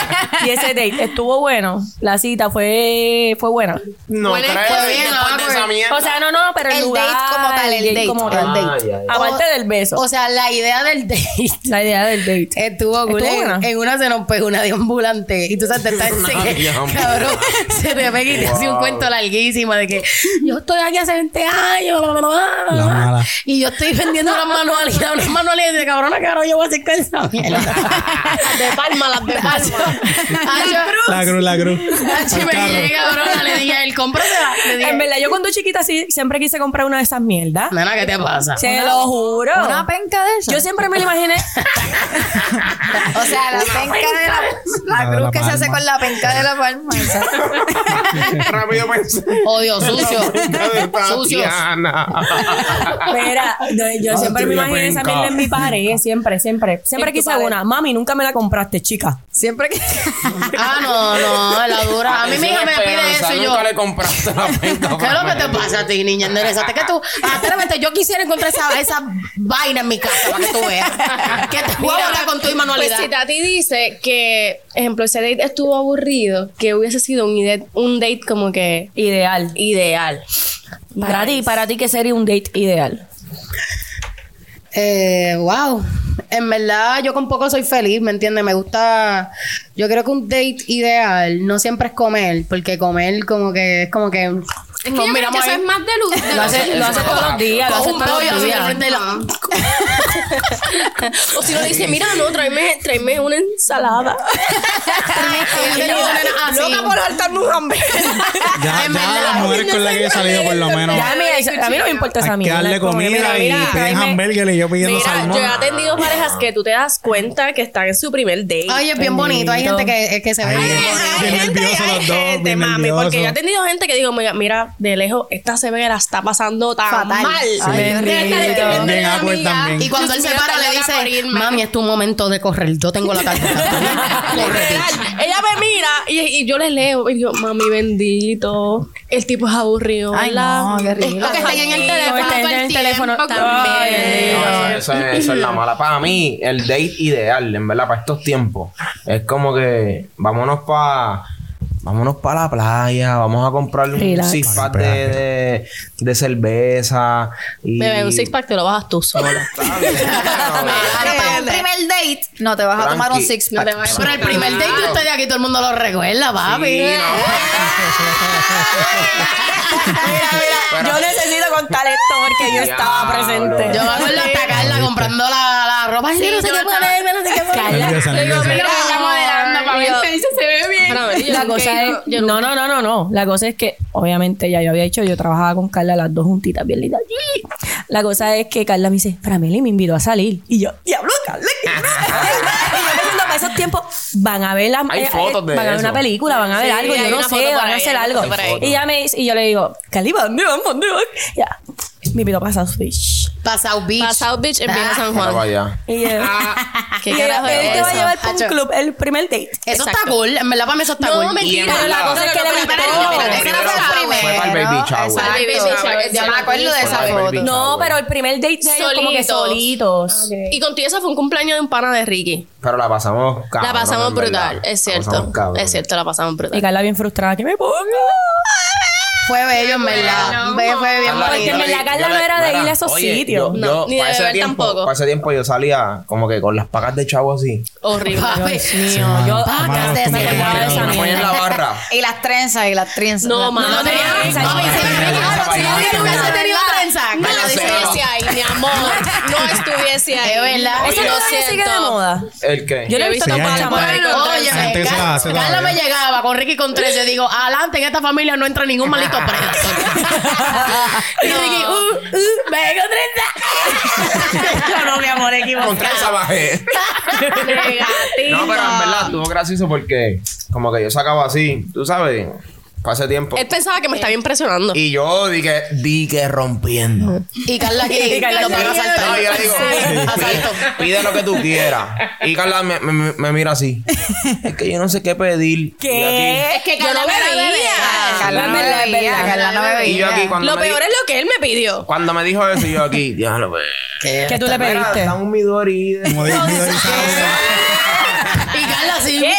y ese date estuvo bueno. La cita fue, fue buena. No fue bien, después de awkward. esa mierda. O sea, no, no, pero el, El lugar, date como tal, el date, como tal. date. Ah, ya, ya. Aparte del beso. O sea, la idea del date la idea del date. estuvo cool. Estuvo En, buena. en una se nos pegó una de ambulante. Y tú sabes, te estás cabrón, se te pega y te hace un cuento larguísimo de que yo estoy aquí hace 20 años. Y yo estoy vendiendo unas manualidades, unas manualidades. De cabrona, ahora yo voy a hacer con esa mierda. De palma, las de palma. La cruz, la cruz. Hacho, me llegué, cabrona. Le dije, él cómprasela. Le dije, En verdad, yo cuando chiquita sí, siempre quise comprar una de esas mierdas. nena, ¿qué te pasa? Se lo juro. Una penca de eso. Yo siempre me lo imaginé. O sea, la penca de la, la La de cruz la que se hace palma. con la penca de la palma. esa. Rápido pensé. Odio, sucio. Sucio. Tatiana. Mira, no, yo siempre me tuya imaginé esa penca. mierda en mi pared. Siempre, siempre. Siempre quise una. Mami, nunca me la compraste, chica. Siempre que. Ah, no, no, la dura. A mí mi hija me pide eso y yo. Nunca le compraste la penca. ¿Qué es lo que te pasa a ti, niña? Enderezate que tú. Atrévete, yo quisiera encontrar esa, esa vaina en mi casa para que tú veas. Que te voy a con tu Pues manualidad. si Tati dice que, ejemplo, ese date estuvo aburrido, que hubiese sido un date, un date como que Ideal. ideal. Para ti, para ti, ¿qué sería un date ideal? Eh, wow. En verdad, yo con poco soy feliz, ¿me entiendes? Me gusta. Yo creo que un date ideal no siempre es comer, porque comer como que es como que. Es que yo creo que eso es más de luz. de Lo hace, lo hace todos los días. Lo hace un todos los así días. frente de la. o si no dice, mira, no, tráeme, tráeme una ensalada. Y yo tengo una nena así. Loca por saltarme un hamburguesa. Ya, En ya verdad, las mujeres con las que he salido, por lo menos. Ya, mira, a mí no me importa esa Hay que mierda. darle comida mira, y piden hamburger y yo pidiendo Mira, salmón. yo he atendido parejas que tú te das cuenta que están en su primer date. Ay, es bien bonito. Hay gente que, que se ve bien. ay, bien hay los dos, bien mami, porque yo he tenido gente que digo, mira, mira, de lejos, esta se ve la está pasando tan Fatal. mal. Ay, Deja de bendito. estar escribiendo Bien a la awkward amiga. también. Y cuando él se para, le dice. Mami, es tu momento de correr. Yo tengo la tarjeta. Ella me mira y, y yo le leo y yo, mami, bendito. El tipo es aburrido, Ay, no, qué. Está que estén en el teléfono. No, está en el el teléfono también. No, eso, eso es, eso es la mala. Para mí, el date ideal, en verdad, para estos tiempos, es como que vámonos para. Vámonos para la playa, vamos a comprar un Relax. six pack de, de, de cerveza. Y... Bebé, un six pack te lo bajas tú Ahora, para un primer date, no te vas a tomar un six pack. Pero el primer date de ustedes aquí todo el mundo lo recuerda, papi. Sí, Pero- Yo necesito contar esto porque yo estaba presente. Yo me acuerdo hasta Carla comprando la, la ropa. Yo no sé qué ponerme, no sé qué ponerme. Nerviosa, nerviosa. Mira, modelando para se ve bien. Yo La cosa es, yo no, no, no, no, no. La cosa es que, obviamente, ya yo había dicho, yo trabajaba con Carla las dos juntitas, bien lindas. La cosa es que Carla me dice, Frameli me invitó a salir. Y yo, diablo, Carla. y yo pensando, para esos tiempos van a ver la, Hay eh, fotos de van a ver eso. una película, van a ver Sí, algo, yo no sé, van a hacer algo. Y ya me dice, y yo le digo, Carla, ¿para dónde vamos? ¿Dónde vamos? Ya, me invitó a South Beach. Pa' South Beach. Pa' South Beach en Viejo San Para Juan. allá. Y yo, ¿Qué y carajo él te va a eso? llevar para un Hacho. club el primer date. Eso está Exacto. cool. En verdad, para mí eso está No, cool. mentira. Y en Pero la cosa es que le gustó. no fue para el baby shower. Para el baby shower. Yo me acuerdo de esa foto. No, pero el primer date de ellos como que Solitos. Y contigo ese fue un cumpleaños de un pana de Ricky. Pero la pasamos cabrón. la pasamos brutal, es cierto. Es cierto, la pasamos Y brutal. Carla bien frustrada, que me ponga. Fue bello, en verdad. Fue, fue bien Carla, Porque bonito. en verdad Carla le- no era de ir a esos oye, sitios. Yo, No, yo, ni de para ese beber tiempo, tampoco. Para ese tiempo yo salía como que con las pagas de chavo así. Horrible. Dios mío, yo Pacas de esa Me ponía en la barra. Y las trenzas, y las trenzas. No, mano. no tenía trenza. Mami, No, no, me no, dijera, no, no, no, no, No estuviese ahí, mi amor. No estuviese ahí. Es verdad. Eso Lo todavía sigue de siento. moda. ¿El qué? Yo lo he visto hay- chamaco. Oye, Carla me llegaba con Ricky con tres. Yo digo, adelante, en esta familia no entra ningún maldito preso. y Ricky, uh, uh, vengo trenza. no, mi amor, Con equivocado. trenza bajé. Negativo. No, pero en verdad estuvo gracioso porque como que yo sacaba así, tú sabes, Ese tiempo. Él pensaba que me estaba impresionando. Y yo di que, di que rompiendo. Y Carla aquí Y Carla lo aquí. van a saltar. No, yo digo, Asalto. pide lo que tú quieras. Y Carla me, me- me mira así. Es que yo no sé qué pedir. ¿Qué? Es que Yo no Carla bebía. Carla no bebía. Carla no bebía. Y yo aquí cuando Lo me peor di- es lo que él me pidió. Cuando me dijo eso, yo aquí, diablo, pues. ¿Qué tú le pediste? dame un Midori. Como digo, digo, Y Carla así. ¡Qué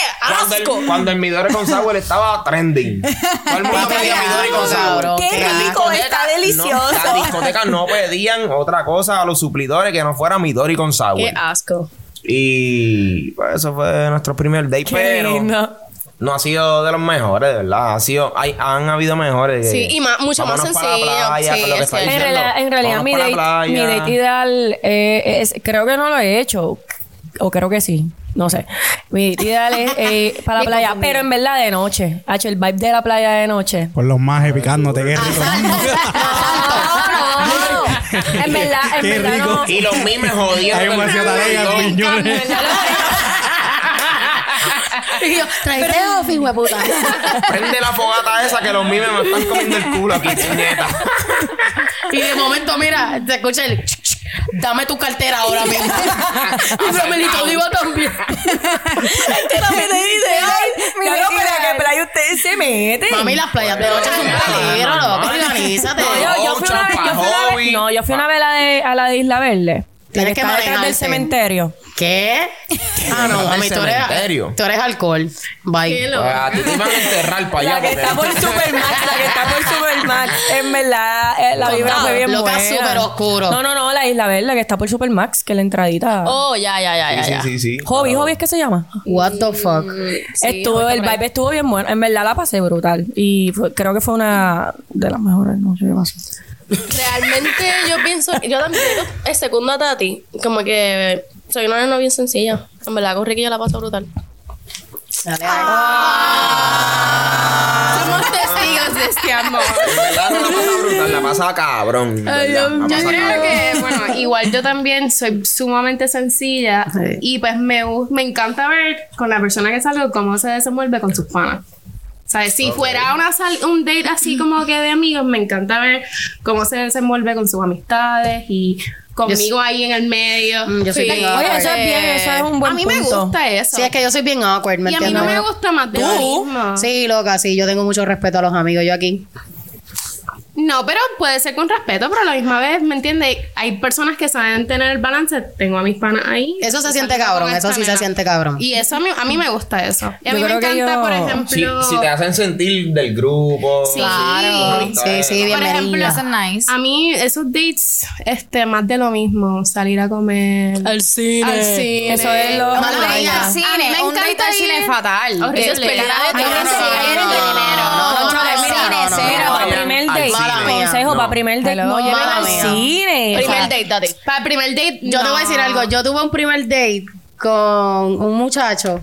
Cuando asco! el, cuando el Midori con sour estaba trending. Todo el mundo pedía Midori con sour. ¡Qué rico! Está No, delicioso. las discotecas no pedían otra cosa a los suplidores que no fuera Midori con sour. ¡Qué asco! Y pues eso fue nuestro primer date, Qué pero lindo. no ha sido de los mejores, de verdad. Ha sido, hay, han habido mejores. Sí, y más- mucho más sencillo. playa, Sí, que. En realidad, en realidad mi, date, mi date ideal eh, es, creo que no lo he hecho. O creo que sí. No sé. Mi ideal es eh, para la playa. Pero en verdad de noche. Hacho, el vibe de la playa de noche. Por los majes picándote, qué rico. No, no, no. En verdad, en Qué verdad rico. no. Y los mimes jodiendo. Hay un vacío talega, piñones. Y yo, tráete ofi, hueputa. Prende la fogata esa que los mimes me están comiendo el culo aquí, puñeta. Y de momento, mira, te escucha el... Dame tu cartera ahora mismo. y Flamelito digo también. Te la metí de Mira, Claro, pero. ¿a qué playa ustedes se meten? Mami, las playas de noche son peligro, loco. Organízate. No, yo, yo fui una vez, yo fui una vez, Hobby. no, yo fui una vez a la de, a la de Isla Verde. La Tienes que que está detrás del cementerio. ¿Qué? Ah, no, mami, tú eres, cementerio. tú eres alcohol. Bye. Pues a ti te iban a enterrar para allá. La que está por Supermax, la que está por Supermax. En verdad, eh, la vibra fue bien Loca, buena. súper oscuro. No, no, no, la Isla Verde, que está por Supermax, que la entradita. Oh, ya, ya, ya, ya. Sí, ya. sí, sí. Hobby, Hobby es que se llama. What the fuck. estuvo, el vibe estuvo bien bueno. En verdad la pasé brutal. Y fue- creo que fue una de las mejores noches que pasé. Realmente yo pienso, yo también es segunda a Tati, como que soy una nena bien sencilla. En verdad, con Ricky yo la paso brutal. Dale, Somos testigos de este amor. En verdad no la pasa brutal, la pasa cabrón. Ay, yo, creo cabrón. que, bueno, igual yo también soy sumamente sencilla Sí. y pues me, me encanta ver con la persona que salgo cómo se desenvuelve con sus panas. ¿Sabes? Si fuera una sal- un date así como que de amigos, me encanta ver cómo se desenvuelve con sus amistades y conmigo ahí en el medio. Mm, yo soy bien Oye, eso es bien, eso es un buen A mí me gusta eso. Sí, es que yo soy bien awkward, ¿me y a mí no me gusta más de lo mismo. Sí, loca, sí, yo tengo mucho respeto a los amigos. Yo aquí. No, pero puede ser con respeto, pero a la misma vez, ¿me entiendes? Hay personas que saben tener el balance. Tengo a mis panas ahí. Eso se siente cabrón, eso sí se siente cabrón. Y eso a mí, a mí me gusta eso. Y a Yo mí me encanta, yo- por ejemplo... si te hacen sentir del grupo. Sí. Claro, sí, sí, Por ejemplo, bienvenida. Eso es nice. A mí esos dates, este, más de lo mismo. Salir a comer. Al cine. Al cine. Eso es lo- Un mía. al cine, A mí me un date encanta al cine fatal. Horrible. Eso es pelea de Hay gente que de dinero. Date, consejo, No. para primer date, no lleven al mía. cine. Primer date, Tati. Para el primer date, Yo te voy a decir algo. Yo tuve un primer date con un muchacho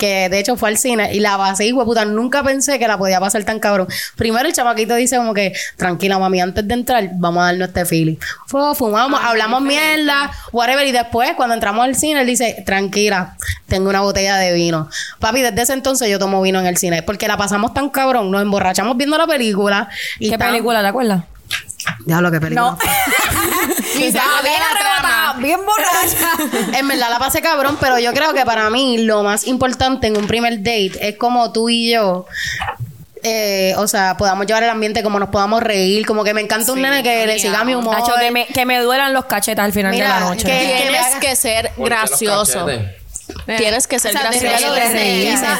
que de hecho fue al cine y la pasé y puta, nunca pensé que la podía pasar tan cabrón. Primero el chamaquito dice como que, tranquila mami, antes de entrar vamos a darnos este feeling. Fue, fumamos, hablamos mierda, whatever, y después cuando entramos al cine él dice, tranquila, tengo una botella de vino. Papi, desde ese entonces yo tomo vino en el cine porque la pasamos tan cabrón, nos emborrachamos viendo la película. Y ¿Qué tan- película, te acuerdas? Diablo, qué película. Sabía Bien arrebatada, bien borracha. En verdad la pasé cabrón, pero yo creo que para mí lo más importante en un primer date es como tú y yo. eh, o sea, podamos llevar el ambiente como nos podamos reír, como que me encanta un nene que le siga mi humor. Hacho, que, me, que me duelan los cachetas al final Mira, de la noche. que- Tienes haga- que ser gracioso. Tienes que ser O sea, de gracioso.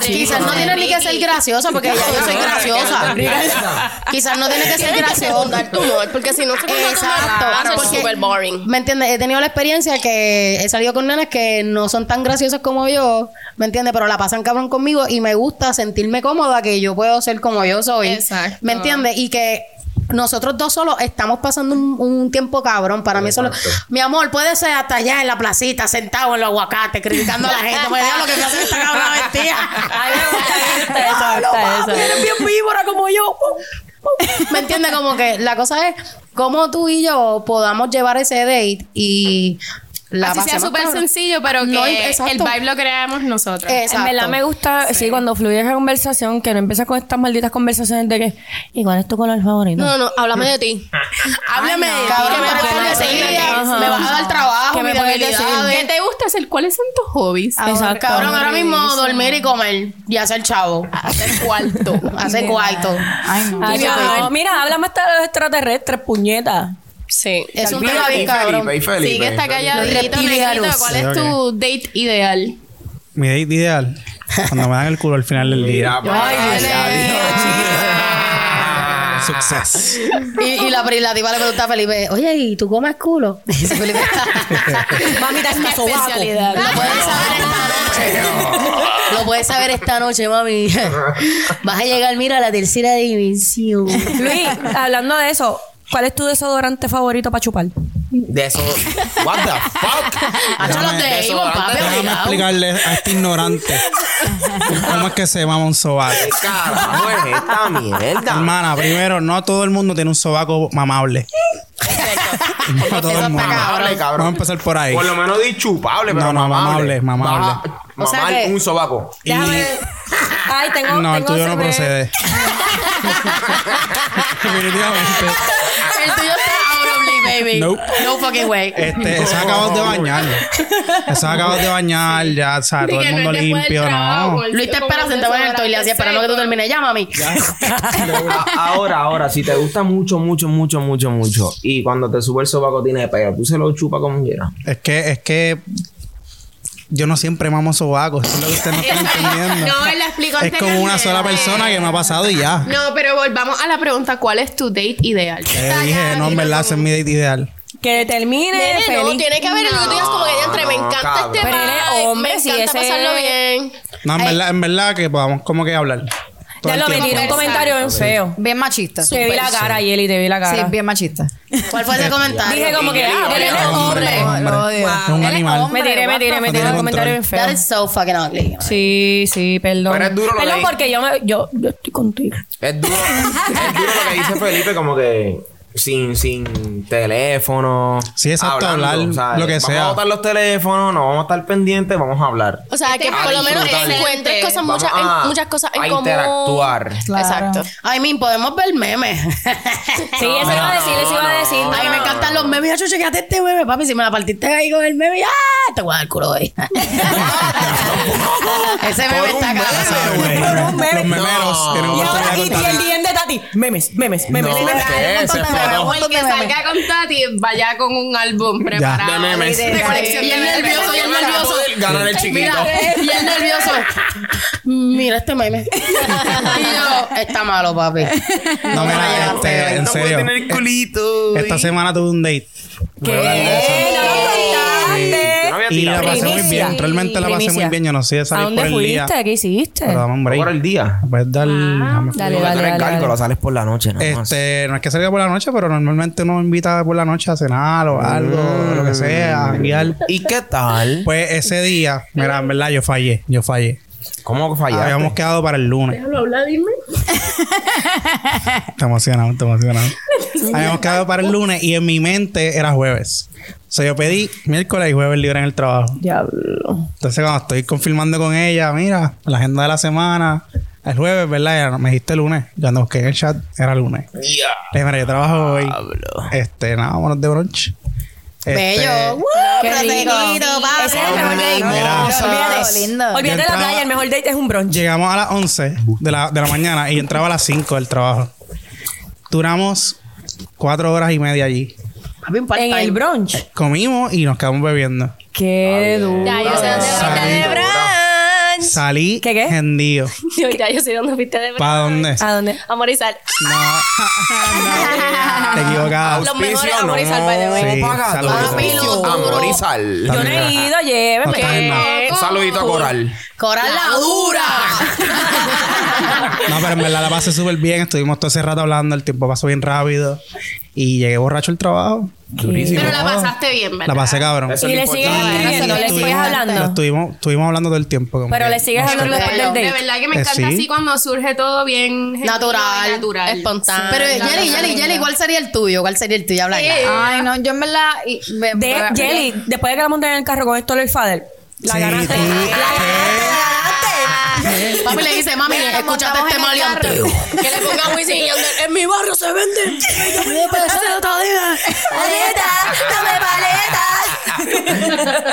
Quizás, no tiene ni que ser graciosa porque ya yo soy graciosa. quizás no tiene que ser graciosa. porque si no Exacto, porque- súper boring. ¿Me entiendes? He tenido la experiencia que he salido con nenas que no son tan graciosas como yo, ¿me entiendes? Pero la pasan cabrón conmigo y me gusta sentirme cómoda que yo puedo ser como yo soy. Exacto. ¿Me entiendes? Y que nosotros dos solos estamos pasando un, un tiempo cabrón. Para mí solo... Mi amor, puede ser hasta allá en la placita, sentado en los aguacates, criticando a la gente. Me lo que me hace esta cabrona vestida. Ay, me gusta. Eres bien víbora como yo. ¿Me entiendes? Como que la cosa es cómo tú y yo podamos llevar ese date y la Así sea súper sencillo, pero que No, el vibe lo creamos nosotros. Exacto. En verdad me gusta, sí. cuando fluye esa conversación, que no empieza con estas malditas conversaciones de que, ¿y cuál es tu color favorito? No, no, háblame de ti. Háblame de ti, Cabrón, que me que vas a dar trabajo, ¿Qué me. ¿Qué te gusta hacer? ¿Cuáles son tus hobbies? Exacto. Cabrón, ahora mismo dormir y comer y hacer chavo. Hacer cuarto. Hacer cuarto. Ay, no. Mira, háblame hasta de los extraterrestres, puñeta. Sí. Es un tema bien cabrón. Felipe, y Felipe. Sí, que está calladito, negrito. ¿Cuál es tu date ideal? Mi date ideal. Cuando me dan el culo al final del día. Pa- Success. Y, y la, la tipa le pregunta a Felipe, oye, ¿y tú comes culo? Dice Felipe, Mamita, está sobaco. especialidad. lo puedes saber esta noche. Lo puedes saber esta noche, mami. Vas a llegar, mira, a la tercera dimensión. Luis, hablando de eso, ¿cuál es tu desodorante favorito para chupar? De eso. What the fuck? Los de eso, papi, Déjame obligado. explicarle a este ignorante cómo es que se mama un sobaco. ¿Qué carajo es esta mierda? Hermana, primero, no todo el mundo tiene un sobaco mamable. No todo Eso el mundo. Mamable, cabrón. Vamos a empezar por ahí. Por lo menos di chupable, pero No, no, mamable. mamable, mamable. Baja- O sea mamar que- un sobaco. Y- Déjame. Ay, tengo. no, el tuyo no procede. Definitivamente. El tuyo está baby. Nope. No fucking way. Este, se ha acabado de bañar. Se ha acabado de bañar, ya, o sea, todo el mundo limpio, no. Luis te espera sentado en el toile así esperando que tú termines. Ya, mami. A- ahora, ahora, si te gusta mucho, mucho, mucho, mucho, mucho, y cuando te sube el sobaco tiene pega, tú se lo chupas como quieras. Es que, es que yo no siempre mamo sobacos, eso es lo que ustedes no están entendiendo. No, él la explicó es como una sola persona que me ha pasado y ya. No, pero volvamos a la pregunta, ¿cuál es tu date ideal? Te dije, no, en verdad, ese es mi date ideal. Que termine Nene, no, feliz. tiene que haber tú digas como que entre me encanta cabrón. este Pero él es vibe, hombre, me si encanta ese- pasarlo bien. No, en verdad, en verdad que podamos como que hablar. Ya lo me tiró un comentario bien feo. Bien machista. Te vi la cara, Yeli, te vi la Sí, cara. bien machista. ¿Cuál fue ese comentario? Dije como que, ah, pero él es hombre. Hombre, Lo odio. es un animal. Me tiré, me tiré, me tiré un comentario bien That feo. is so fucking ugly. Sí, sí, perdón. Pero es duro lo Perdón que- porque yo, me, yo, yo estoy contigo. Es duro, es duro lo que dice Felipe, como que sin, sin teléfono. Sí, exacto, hablar lo que vamos sea. a botar los teléfonos, no vamos a estar pendientes, vamos a hablar. O sea, que por lo menos encuentres cosas, Vamos muchas, a- en- muchas cosas en a común. interactuar. Exacto. Ay, min, podemos ver memes. Sí, eso iba a decir, eso iba a decir. A mí me encantan los memes. Yo, chequeate este meme, papi. Si me la partiste ahí con el meme, ¡ah! Te voy a dar el culo hoy. Ese meme Por está meme. Los memeros No. Y ahora, y, el. DM de Tati. Memes, memes, memes. No, memes. O el que salga con Tati, vaya con un álbum preparado. De memes. De colección Y el memes. nervioso, y el nervioso. Ganar el chiquito. Y el nervioso. Mira este meme. y yo, está malo, papi. No, me mira, vayas a este, en No puede serio. tener culito. Esta semana tuve un date. ¿Qué? Y la pasé muy bien. Realmente la pasé Primicia. muy bien. Yo no sé de ¿A salir dónde por el día. fuiste? ¿Qué hiciste? Pero dame un break. Por el día. Puedes dar. Dale, Porque tú dale, eres dale, cálculo, dale. sales por la noche, nada más. Este, no es que salga por la noche, pero normalmente uno invita por la noche a cenar o algo, lo que sea, a guiar. ¿Y qué tal? Pues ese día, mira, en verdad yo fallé, yo fallé. ¿Cómo fallaste? Habíamos quedado para el lunes. Déjalo hablar, dime. Te emocionado, te emocionado. Habíamos quedado para el lunes y en mi mente era jueves. O sea, yo pedí miércoles y jueves libre en el trabajo. Diablo. Entonces, cuando estoy confirmando con ella, mira, la agenda de la semana, el jueves, ¿verdad? Me dijiste lunes. Yo cuando busqué en el chat, era lunes. Le dije, mira, yo trabajo hoy. Este, nada, vámonos de brunch. Este, Bello. Qué rico. Ese es el mejor date. Mira. Olvídate. Lindo. Olvídate de la playa, el mejor date es un brunch. Llegamos a las 11 de la, de la mañana y yo entraba a las 5 del trabajo. Duramos cuatro horas y media allí. Un En el brunch. Comimos y nos quedamos bebiendo. Qué duro. Ya, yo sé dónde fuiste Salí. de brunch. Salí ¿Qué, qué? hendido. Yo, ya, yo sé dónde fuiste de brunch. ¿Para dónde? ¿A dónde? Amor y sal. No. Equivocado. Los mejores Auspicio, amor y no. sal, by the way. Sí, saludito. sal. Yo no he ido, lléveme. No no. Un saludito a Coral. Coral la dura. No, pero en verdad la pasé súper bien. Estuvimos todo ese rato hablando. El tiempo pasó bien rápido. Y llegué borracho al trabajo. Durísimo. Pero la pasaste bien, ¿verdad? La pasé cabrón. Eso Y le sigues escribiendo, le sigues Lo hablando. estuvimos, estuvimos hablando todo el tiempo. como Pero que- le sigues hablando después del De date. verdad que me Eh, encanta sí. así cuando surge todo bien Natural, natural. espontáneo. Sí. Pero La Jelly, Jelly. Jelly, ¿cuál sería el tuyo? ¿Cuál sería el tuyo? Habla. Ay, no, yo en verdad. De Jelly, después de que la monté en el carro con esto el father, la Sí, ganaste. Papi le dice, mami, Mira, escúchate este maleanteo. Que le ponga Wisin y Yandel. En mi barrio se vende.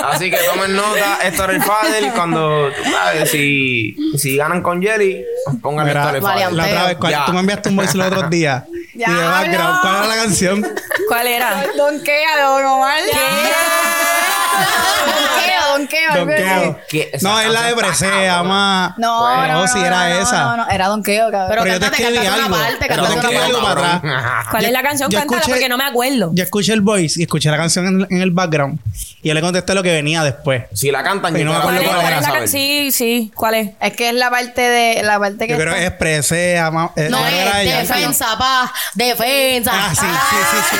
Así que tomen nota, esto era el Fadel. Cuando, tú sabes, si, si ganan con Jelly, Mira, esto era el Vale, Fadel. La otra vez, Ya. tú me enviaste un voice los otros días. y de background, ¿cuál era la canción? ¿Cuál era? Donkea, Don Omar. Donkeo. algo así. Donkeo. ¿Qué? Esa No, es la de Presea, más. No, Bueno, no, no, si no, era no, esa. No, no, era donkeo, cabrón. Pero Pero yo te escribí algo. parte, Pero te escribí algo para atrás. ¿Cuál es la canción? Cántala escuché- porque no me acuerdo. Yo escuché el voice y escuché la canción en, en el background. Y yo le contesté lo que venía después. Si la cantan, yo no me te la ¿Cuál acuerdo cuál es la? Sí, sí. ¿Cuál es? Es que es la parte de. La parte que. Yo creo que es Presea, más. eh, No era es defensa, pa, defensa. Ah, sí, sí, sí, sí,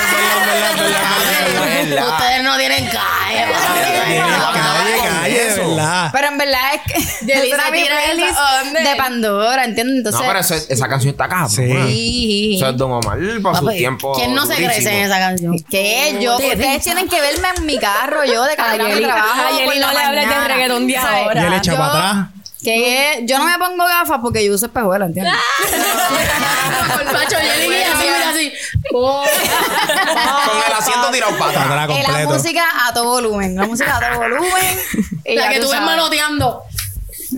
verdad. Ustedes no tienen calle, Calle, calle, de Eso. verdad. Pero en verdad es que. Se mi playlist de Pandora, ¿entiendes? Entonces. No, pero eso- esa canción está acá. Sí. Eso es Don Omar para su Papi, tiempo. ¿Quién no se durísimo. crece en esa canción? ¿Qué? Yo, ustedes tienen que verme en mi carro, yo de camino a mi Jelly- trabajo. a Jelly por no la le hables de mañana. reggaetón de ¿Sabes? ahora. Y él echa Yo- para atrás. Que yo no me pongo gafas porque yo uso espejuelas, ¿entiendes? Pacho, Jelly, mira, así, mira, así. Con el asiento tirado para atrás. Y la completo. música a todo volumen. La música a todo volumen. Y La ya que tú tú ves sabes. manoteando.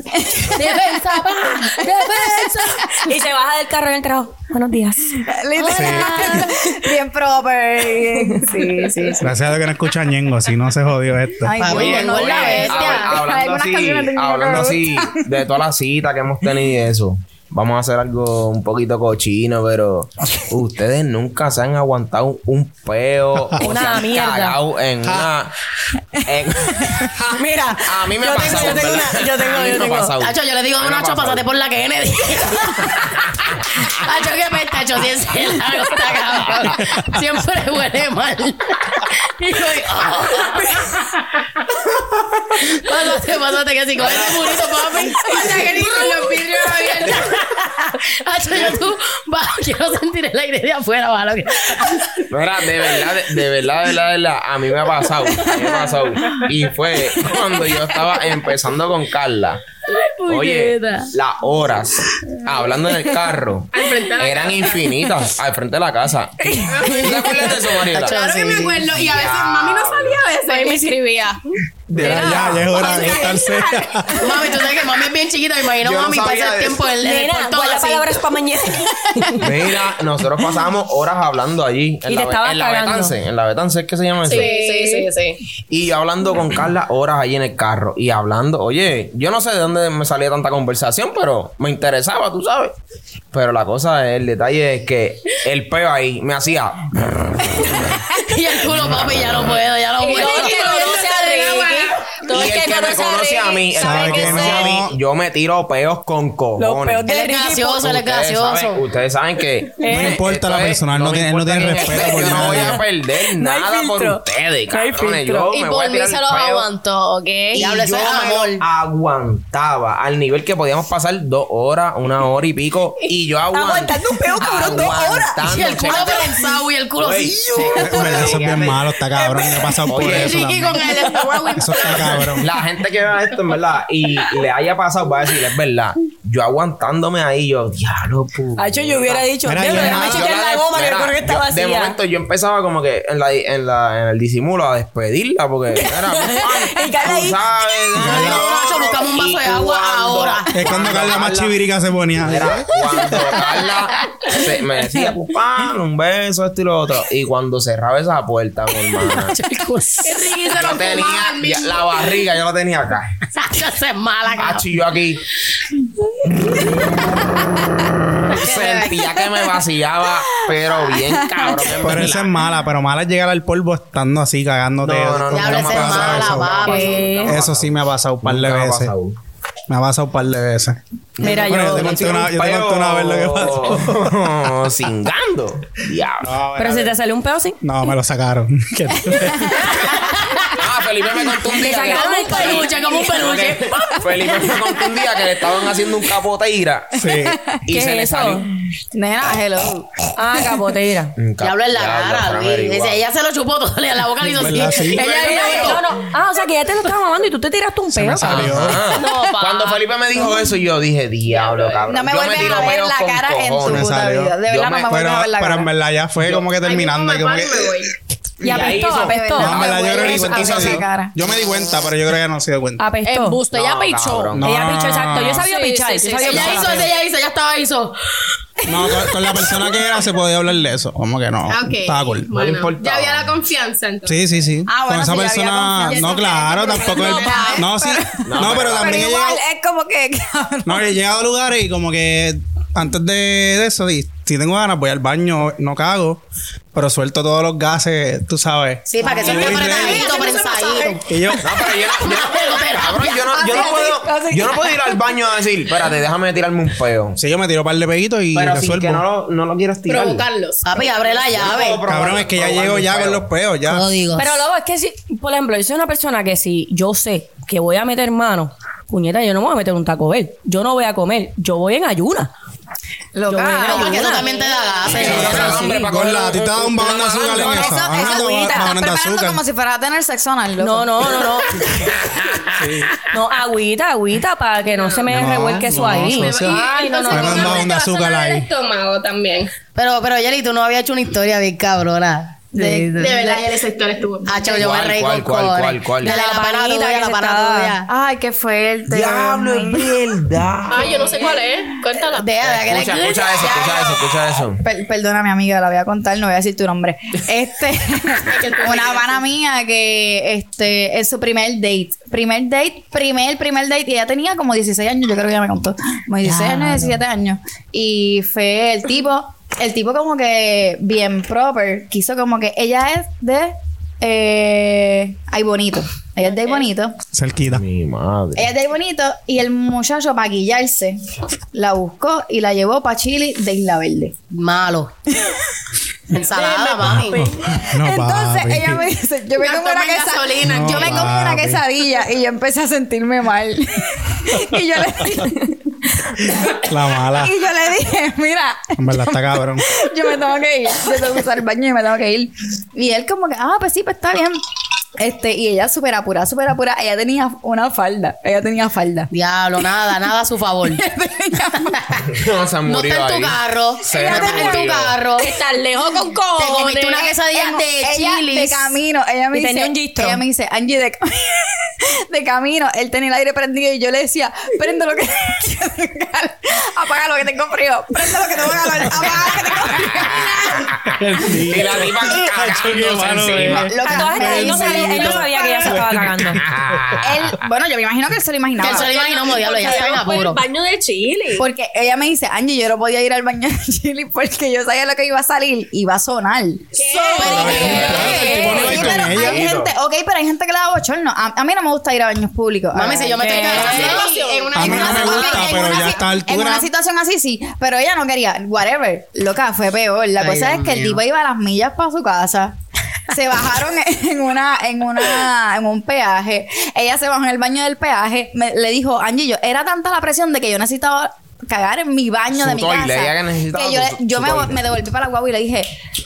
Defensa, pa, defensa. Y se baja del carro en el trabajo. Buenos días. Literal. Bien proper. bien- Sí, sí, sí. Gracias a Dios que no escucha Ñengo, si no se jodió esto. Ay, Dios, no la oye, bestia. hablando algunas así, hablando así de todas las citas que hemos tenido y eso. Vamos a hacer algo un poquito cochino, pero ustedes nunca se han aguantado un peo o Una se han mierda. cagado en una. en- Mira, a mí me ha tengo- pasado. yo tengo yo tengo- yo tengo. Tacho, yo le digo a A Nacho, pásate por la Kennedy. Tacho, qué peste, Tacho, si es el largo está cabrón. Siempre huele mal. Y yo, oh. Pásate, pásate, que si con ese burrito, papi. Que ni con los vidrios abiertos. Tacho, yo tú, bajo, quiero sentir el aire de afuera, bajo. Mira, de verdad, de, de verdad, de verdad, de verdad, a mí me ha pasado, me ha pasado. Y fue cuando yo estaba empezando con Carla. Oye, las horas hablando en el carro eran infinitas al frente de la casa. ¿Tú te acuerdas de eso, Mariela? Claro que me acuerdo. Y a veces mami no salía a veces. Ahí me escribía. Ya, ya, ya es hora de estarse. Mami, tú sabes que mami es bien chiquita, me imagino Yo no mami sabía pasa el de tiempo en el, Nena, portón guarda así. palabras para mañana. Mira, nosotros pasábamos horas hablando allí. En Y la, te estabas en la cagando. Betance. En la Betance, ¿qué se llama eso? Sí, sí, sí. Y yo hablando con Carla horas allí en el carro. Y hablando, oye, yo no sé de dónde me salía tanta conversación, pero me interesaba, tú sabes. Pero la cosa, el detalle es que el peo ahí me hacía. Y el culo, papi, ya no puedo, ya no Y puedo. Y el que me conoce a mí, el que sabe me que conoce a mí, no. yo me tiro peos con Los cojones. peos de Él es gracioso, él es Ustedes gracioso. saben, ustedes saben que No le importa la persona, no tiene- no respeto por yo no voy nadie. a perder No nada por ustedes, No cabrones. Yo Y me voy a por mí tirar se los aguantó, ¿ok? Y yo amor. aguantaba al nivel que podíamos pasar dos horas, una hora y pico. Y yo aguantaba. Aguantando un peo, cabrón, dos horas. Y el culo prensado y el culo verdad, Eso es bien malo, está cabrón. Yo he pasado por eso. Eso está cabrón. La gente que vea esto, en verdad, y le haya pasado, va a decir, es verdad. Yo aguantándome ahí, yo, diablo, puta. Hacho, yo hubiera dicho, Mira, "Diablo, yo- déjame yo chequear Yo la de- goma que creo vacía. De momento yo empezaba como que en, la, en, la, en el disimulo a despedirla porque era Y Carla ahí. sabes, Nacho, buscamos un vaso de agua ahora. Es cuando Carla más chivirica se ponía. Mira, cuando Carla se- me decía, pupán, un beso, esto y lo otro. Y cuando cerraba esa puerta, mi hermana, yo tenía la barriga, yo la tenía acá. Esa es mala, cabrón. Yo aquí. Sentía que me vaciaba, pero bien cabrón. Pero esa es mala, pero mala es llegar al polvo estando así cagándote. No, no, no, me ha pasado eso. papi. Eso sí me ha pasado un par de veces. Me ha pasado un par de veces. Mira, Bueno, yo- yo te conté una, yo te conté una vez lo que pasó. Cingando. Diablo. No, Pero si te salió un pedo, sí. no, me lo sacaron. ¿Qué te- Ah, Felipe me contó un día. un peluche, como un peluche. Felipe me contó un día que le estaban haciendo un capoteira. sí. Y ¿Qué se es le salió. Nena, hello. Ah, capoteira. Diablo en la cara, Luis. ella se lo chupó todo, la boca le hizo así. Ella No, dijo, no. Ah, o sea que ya te lo estaba mamando y tú te tiraste un pa. Cuando Felipe me dijo eso, yo dije, diablo, cabrón. No me vuelves a ver la cara en tu puta vida. De verdad, me- no me vuelves Pero, a ver la pero cara. en verdad ya fue como que terminando. Y apestó, apestó. no, en verdad yo creo que hizo- hizo hizo así. Yo me di cuenta, pero yo creo que ella no se dio cuenta. Apestó. Embuste, ella No, pichó. No, ella no, pichó, no, exacto. no. Yo sabía Sí, pichar. Ella hizo, ella hizo, ella estaba hizo. No, con, con la persona que era se podía hablar de eso. Como que no. Ok. Estaba cool. Bueno, importaba. ya había la confianza entonces. Sí, sí, sí. Ah, bueno, con esa persona. No, claro, tampoco. el- no, sí. No, pero Pero también he igual, llegado. es como que... cabrón. No, he llegado a lugares y como que antes de, de eso, si tengo ganas, voy al baño, no cago, pero suelto todos los gases, tú sabes. Sí, para que Y esté apretadito, prensadito. Y yo, No, pero yo no, yo no- cabrón, yo no, yo no Así, puedo, así. yo no puedo ir al baño a decir, espérate, déjame tirarme un peo. si yo me tiro un par de peguitos y Pero sin resuelvo. que no lo, no lo quieras tirar. Provocarlos. Papi, abre la llave. Cabrón, es que ya llego ya con los peos, ya. Códigos. Pero luego es que si, por ejemplo, yo soy una persona que si yo sé que voy a meter mano, puñeta, yo no me voy a meter un taco Bell. Yo no voy a comer. Yo voy en ayuna. Loca. Yo eso también te da gases. Sí, eso pero sí. hombre, para Gorda, coger a ti te da un bajón de azúcar en Eso, esa. eso, estás preparando como si fueras a tener sexo anal, loco. No, no, no, no. No, agüita, agüita, para que no se me No, revuelque eso no, ahí. Ay, no, no, Me no. dan bajón de azúcar ahí. estómago también. Pero, pero, Yeli, tú no habías hecho una historia bien cabrona. De- De verdad, ya ese sector estuvo. Ah, chavo, yo me ¿Cuál, reí cuál, con cuál, cojones. cuál, cuál? De la, De la tuya, que la tuya. Ay, qué fuerte. Diablo, es verdad. Ay, yo no sé cuál es. Cuéntala. Deja, deja que le Escucha, escucha eso, escucha eso, escucha eso. Per- perdona, mi amiga, la voy a contar, no voy a decir tu nombre. Este, una pana mía que este es su primer date. Primer date, primer, primer date. Y ella tenía como 16 años, yo creo que ya me contó. Como 16 años, 17 años. Y fue el tipo, el tipo como que bien proper. Quiso como que ella es de. Eh, ay, bonito. Ella es de Ay bonito. Cerquita. Mi madre. Ella es de Ay bonito. Y el muchacho, para guillarse, la buscó y la llevó para Chile de Isla Verde. Malo. Ensalada, mami. No, Entonces papi. ella me dice, yo me No comí una tomen quesa- gasolina. yo me comí una quesadilla y yo empecé a sentirme mal. y yo le La mala. y yo le dije, mira, En verdad está cabrón. yo me tengo que ir, yo tengo que usar el baño y me tengo que ir. Y él como que, ah, pues sí, pues está bien. Este, y ella súper apurada, súper apurada. Ella tenía una falda. Ella tenía falda. Diablo, nada, nada a su favor. No se No está en tu carro. Se Ella está en tu carro. Estar lejos con Te cojones. comiste una quesadilla de ella de chilis. camino, ella me Y dice, tenía un gistro. ella me dice, Angie, de, cam- de camino, él tenía el aire prendido y yo le decía, prende lo que apaga lo que tengo frío, prende lo que tengo calor, apaga lo que tengo frío. Y la cagándose malo, encima. Lo que él no sabía, él no sabía que ella se estaba cagando. él, bueno, yo me imagino que él se lo Que imaginaba. él se lo imaginó como diablo, ya está en Por el apuro. baño de Chile. Porque ella me dice, Angie, yo no podía ir al baño de Chile porque yo sabía lo que iba a salir, iba a sonar. Pero hay gente, ok, pero hay gente que le da bochorno. A, a mí no me gusta ir a baños públicos. Mami, si yo me estoy cagando en una A mí no me gusta, pero una ya si- a esta En altura. una situación así, sí. Pero ella no quería. Whatever. Loca, fue peor. La cosa es que el tipo iba a las millas para su casa. Se bajaron en una, en una, en un peaje. Ella se bajó en el baño del peaje. Me- le dijo, Angie, yo, era tanta la presión de que yo necesitaba cagar en mi baño Su de mi toile, casa. que necesitaba yo, su- yo su me, me devolví para la guagua y le dije,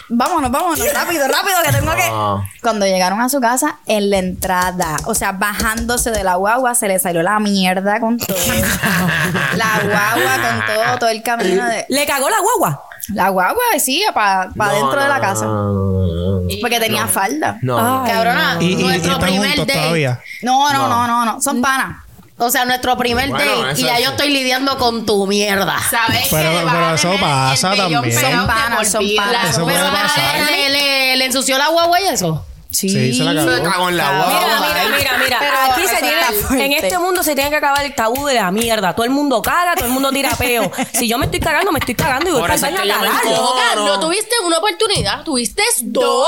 vámonos, vámonos, rápido, rápido, que tengo que. Ah. Cuando llegaron a su casa, en la entrada, o sea, bajándose de la guagua, se le salió la mierda con todo. la guagua con todo, todo el camino de. Le cagó la guagua. La guagua, sí, para No, dentro de la casa. no, no, no. Porque tenía falda. No. Ay, Cabrona, Y, y- y nuestro están primer date. todavía. No, no, No. no, no, no. Son panas. O sea, nuestro primer Bueno, date. Y ya es- yo estoy lidiando con tu mierda. ¿Sabes Pero- que pero eso pasa también. Son panas, son panas. Eso Pero puede pasar. le, le, le ensució la guagua y eso. Sí. Sí, se la Se cagó. cagó en la Mira, guagua. mira, mira, mira. Pero Aquí se tiene, en este mundo se tiene que acabar el tabú de la mierda. Todo el mundo caga, todo el mundo tira peo. Si yo me estoy cagando, me estoy cagando y voy Por es a que. Loca, no. tuviste una oportunidad, tuviste dos.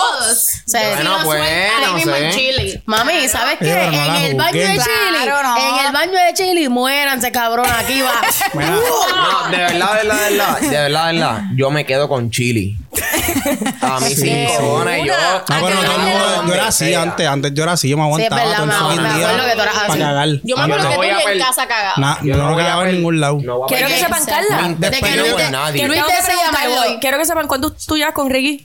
O sea, Bueno, pues, Ahí no mismo en. Chile. Mami, ¿sabes qué? no en el baño de. Chile, Claro, no. en el baño de Chile, muéranse, cabrón, aquí va. Mira, No, de verdad, de verdad, de verdad, de verdad, de verdad, yo me quedo con chili. A mí sí, cojones, yo. No, pero no, todo el mundo- yo era así antes, antes yo era así, yo me aguantaba verdad, todo el acuerdo día que tú eras así. para cagar. Yo me Yo acuerdo no que voy tú a en casa cagaba. Nah, yo no voy a cagaba en ningún lado. No Quiero que sepan, Carla. con te- nadie. que Luis te se llama. Quiero que sepan cuánto tú llevas con Ricky.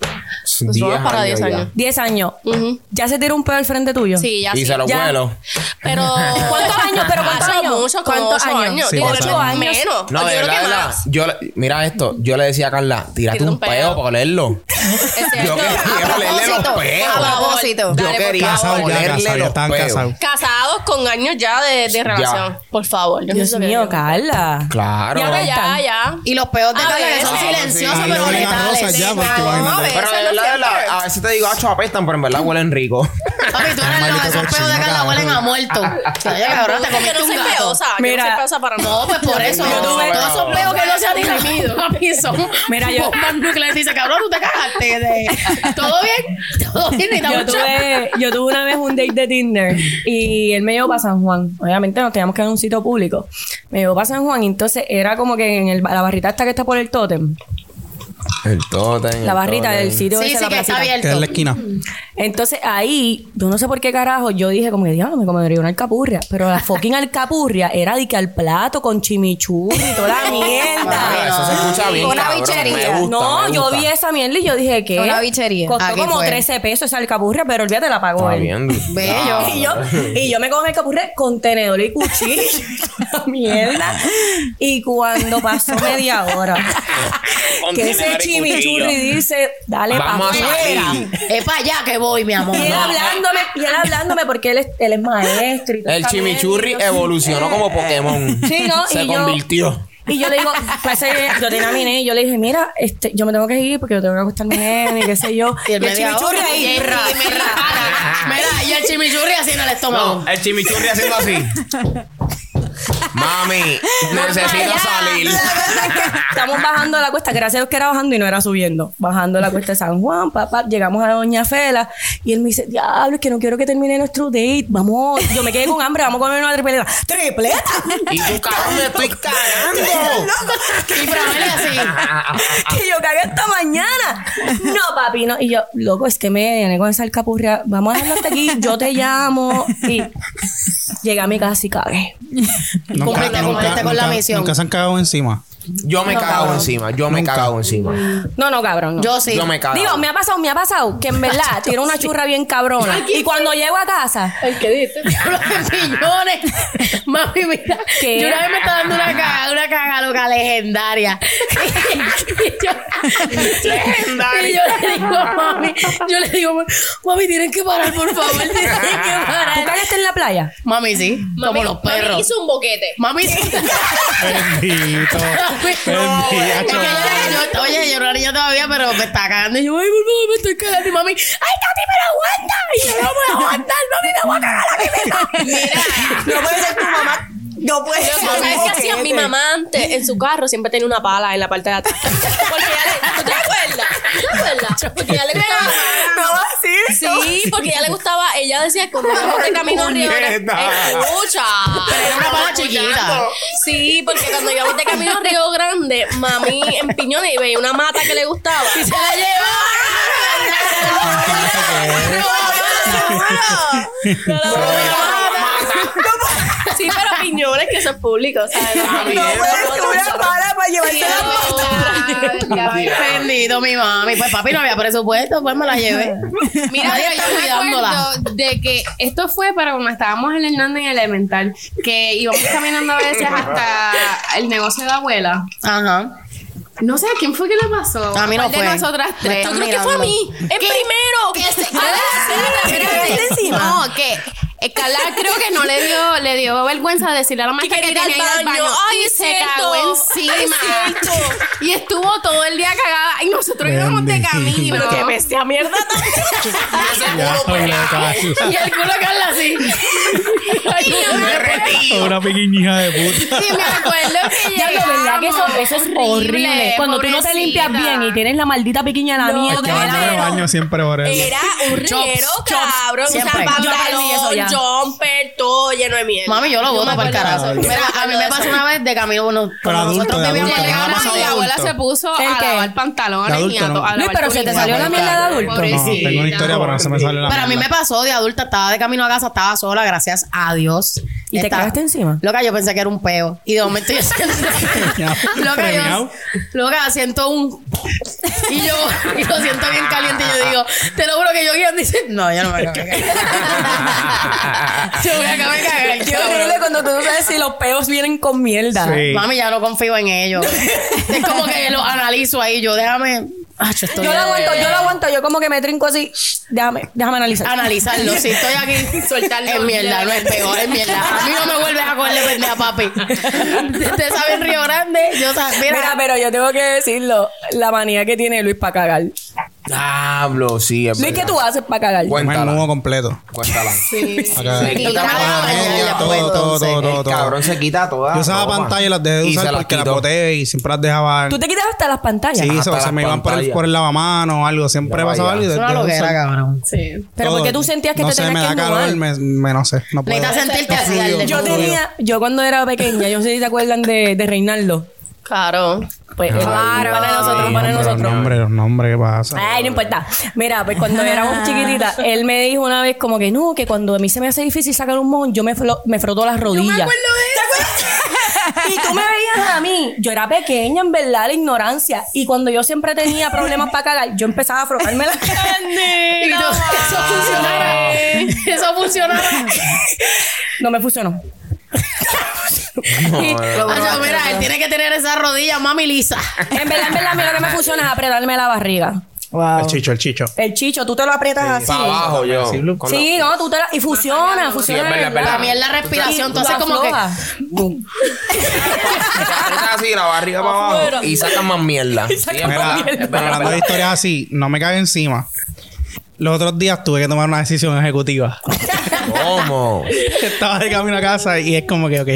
Nos Diez vamos para años 10 ya. años. 10 años. ¿Ya se tiró un pedo al frente tuyo? Sí, ya Y sí. se lo vuelo. Pero. ¿Cuántos años? ¿Pero cuántos años? ¿Cuántos años? Sí, años. Menos. No, Yo de verdad, de. Yo, le- mira esto, yo le decía a Carla, tírate un peo. peo para olerlo. Yo quería olerle los peos. Yo Dale, quería Casados ya, olerle casados, ya los estaban peos. casados. Casados con años ya de, de relación. Por favor. Yo Dios no mío. Carla. Claro. Ya. Ya, ya. Y los peos de A Carla que son veces. silenciosos, pero le huelen a letales. rosas ya, porque No, imagínate. a Pero de no verdad, de verdad, siempre. a veces te digo, acho, apestan, pero en verdad huelen rico. Papi, tú eres Maldito los esos peos de cochino, Carla huelen a cabrón. muerto. Oye, cabrón, te Porque comiste no un soy gato. peosa. Yo Mira. no soy peosa para nada. No, pues por eso. Yo tuve- todos esos peos que no se han dirimido, papi, son Mira, yo- bombas nucleares. Dice, cabrón, tú te cagaste. De... ¿Todo bien? ¿Todo bien? ¿Necesitas Yo tuve, yo tuve una vez un date de Tinder y él me llevó para San Juan. Obviamente nos teníamos que ir a un sitio público. Me llevó para San Juan y entonces era como que en el- la barrita esta que está por el tótem. El totem. La barrita del sitio Sí, ese, sí, la que está abierto. Que es la esquina. Entonces ahí, yo no sé por qué carajo, yo dije como que diablo, me comería una alcapurria. Pero la fucking alcapurria era de que al plato con chimichurri y toda la mierda. eso se escucha bien, Una cabrón. bichería. Me gusta, no, me yo vi esa mierda y yo dije que Una bichería. Costó Aquí como fue. 13 pesos esa alcapurria, pero olvídate, la pagó Está él. bien. Bello. Y yo, y yo me comí el capurre con tenedor y cuchillo y toda la mierda. Y cuando pasó media hora, Con que ese y chimichurri dice, dale para Vamos a afuera. Es para allá que voy, mi amor. Y él hablándome, y él hablándome porque él es, él es maestro. Y El chimichurri y evolucionó como Pokémon. Sí, ¿no? Se Y yo- convirtió. Y yo le digo, pues, eh, yo tenía a mi nene y yo le dije, mira, este, yo me tengo que ir porque yo tengo que acostarme nene y qué sé yo. Y el media chimichurri hora, ahí, y el- ra, y mira, Mira, y el chimichurri así en el estómago. No, el chimichurri haciendo así. Mami, necesito salir. Estamos bajando la cuesta, gracias a Dios que era bajando y no era subiendo. Bajando la cuesta de San Juan, papá, llegamos a Doña Fela y él me dice, diablo, es que no quiero que termine nuestro date. Vamos, yo me quedé con hambre, vamos a comer una tripleta. ¡Tripleta! Y tú, cabrón, me estoy cagando. Y así. que yo cagué esta mañana. No, papi, no. Y yo, loco, es que me llené con esa alcapurria. Vamos a dejarlo hasta aquí, yo te llamo. Y llegué a mi casa y cagué. Cumpliste, cumpliste con la misión. Nunca se han cagado encima. Yo me No, cago cabrón. encima. Yo me Nunca. cago encima. No, no, cabrón. no. Yo sí. Yo me cago. Digo, me ha pasado, me ha pasado que en verdad tiro una churra bien cabrona. Y cuando llego a casa, El que dice, diablo de pillones. Mami, mira. ¿Qué? Yo una vez me estaba dando una caga, una caga loca legendaria. y yo, y yo le digo, mami, yo le digo, mami, tienen que parar, por favor. Tienen que ¿tú parar. cagaste en la playa? Mami, sí. como Mami- los perros. Mami hizo un boquete. Mami, sí. Bendito. Es que yo- oye, niña todavía, pero me está cagando. Y yo, ay, por favor, me estoy cagando. Y mami, ay, Tati, pero aguanta. Y yo, no puedo aguantar, mami, me voy a cagar aquí mismo. No puede ser tu mamá. No puede Pero ¿Sabes qué hacía mi mamá antes? En su carro siempre tenía una pala en la parte de atrás. Porque ya le... ¿Tú te acuerdas? ¿Tú te acuerdas? Porque ya le gustaba... Sí, porque ya le gustaba... Ella decía cuando íbamos de camino a Río... puñeta. Escucha. Pero era una pala chiquita. Sí, porque cuando íbamos de camino a Río Grande, mami en Piñones y veía una mata que le gustaba. Y se la Sí, pero Piñones, que eso es público, ¿sabes? Está bien. para llevarte llevó. Bendito mi mami. Pues papi no había presupuesto, pues me la llevé. Mira, Nadie está yo me cuidándola. acuerdo de que esto fue para cuando estábamos en Hernández en Elemental, que íbamos caminando a veces hasta el negocio de abuela. Ajá. No sé a quién fue que le pasó. A mí no ¿Cuál de fue. nosotras tres. Yo creo que fue a mí. En primero. No, que Escala creo que no le dio, le dio vergüenza decirle a la maestra que, quería tenía ir al que baño. Ay, y se cierto. cagó encima. es y estuvo todo el día cagada. Y nosotros íbamos de camino. Que bestia mierda. Cacho. Y el culo Carla así. Una pequeña de puta. Y me acuerdo que Ya, lo verdad que eso, eso es horrible. Cuando tú no te limpias bien y tienes la maldita piquiña en la No, mierda. Que Pero- baño siempre por. Era un cabrón. O sea, siempre. Yo aprendí eso ya. Jumper, todo lleno de mierda. Mami, yo lo voto para el carajo. Mira, a mí me pasó una vez de camino, bueno, Pero adulto, nosotros de vivíamos adulto, en abuela adulto. se puso ¿El a lavar pantalones y a, Luis, lavar pero se te salió la mierda de adulto. Tengo una historia, pero no se me sale la Pero a mí me pasó de adulta, estaba de camino a casa, estaba sola, gracias a Dios. ¿Y te Estaba- cagaste encima? Loca, yo pensé que era un peo. Y de momento yo siento. loca, yo. Loca, siento un. Y yo, y lo siento bien caliente. Y yo digo, te lo juro que yo guía dice, no, yo no me acabo de cagar. Yo me acabo de cagar. Qué horrible cuando tú no sabes si los peos vienen con mierda. Sí. Mami, ya no confío en ellos. es como que lo analizo ahí. Yo, déjame. Ah, yo estoy Yo lo aguanto, yo lo aguanto, yo como que me trinco así. Déjame, déjame analizar. analizarlo. Si estoy aquí, Soltarlo. Es mierda, no es peor, es mierda. A mí no me vuelves a cogerle pendeja, papi. Ustedes saben Río Grande, yo sabía. Mira, Mira, pero yo tengo que decirlo, la manía que tiene Luis para cagar. Diablo, sí, es Luis, ¿qué tú haces para cagar? El Cuéntala. nudo completo. Cuéntala. Acá. Se quita la todo, todo, todo, todo, El todo. cabrón se quita toda. Yo usaba la ropa. pantalla y las dejé de usar las porque las boté y siempre las dejaba. ¿Tú te quitas hasta las pantallas? Sí, Hasta se, me iban por el, pantallas. por el lavamano o algo. Siempre pasaba algo y es una dejé de loquera, usar. cabrón. Sí. Pero todo. ¿por qué tú sentías que te tenías me que da calor, me, me- no sé, no puedo. Necesitas sentirte así, Yo tenía, yo cuando era pequeña, yo no sé si te acuerdan de, de Reinaldo. Claro. Pues Claro. para nosotros, para nosotros. Los nombres, los nombres, ¿qué pasa? Ay, no importa. Mira, pues cuando éramos chiquititas, él me dijo una vez como que no, que cuando a mí se me hace difícil sacar un mojón, yo me, flo- me froto las rodillas. y tú me veías a mí, yo era pequeña, en verdad, la ignorancia. Y cuando yo siempre tenía problemas para cagar, yo empezaba a frotarme las Y tú, eso funcionara. Eso funcionara. No me funcionó. Acho, mira, él tiene que tener esa rodilla, mami lisa. En verdad, en verdad, a mí lo que me funciona es apretarme la barriga. El chicho, el chicho. El chicho, tú te lo aprietas así. Para abajo, yo. Sí, Sí, no, tú te la... Y funciona, funciona. es verdad, de es verdad. Para mí es la respiración. Y Tú haces como que. la- aprietas así la barriga para abajo y sacas más mierda. Sí, verdad, Hablando de historias así, no me cague encima. Los otros días tuve que tomar una decisión ejecutiva. ¿Cómo? Estaba de camino a casa y es como que, ok,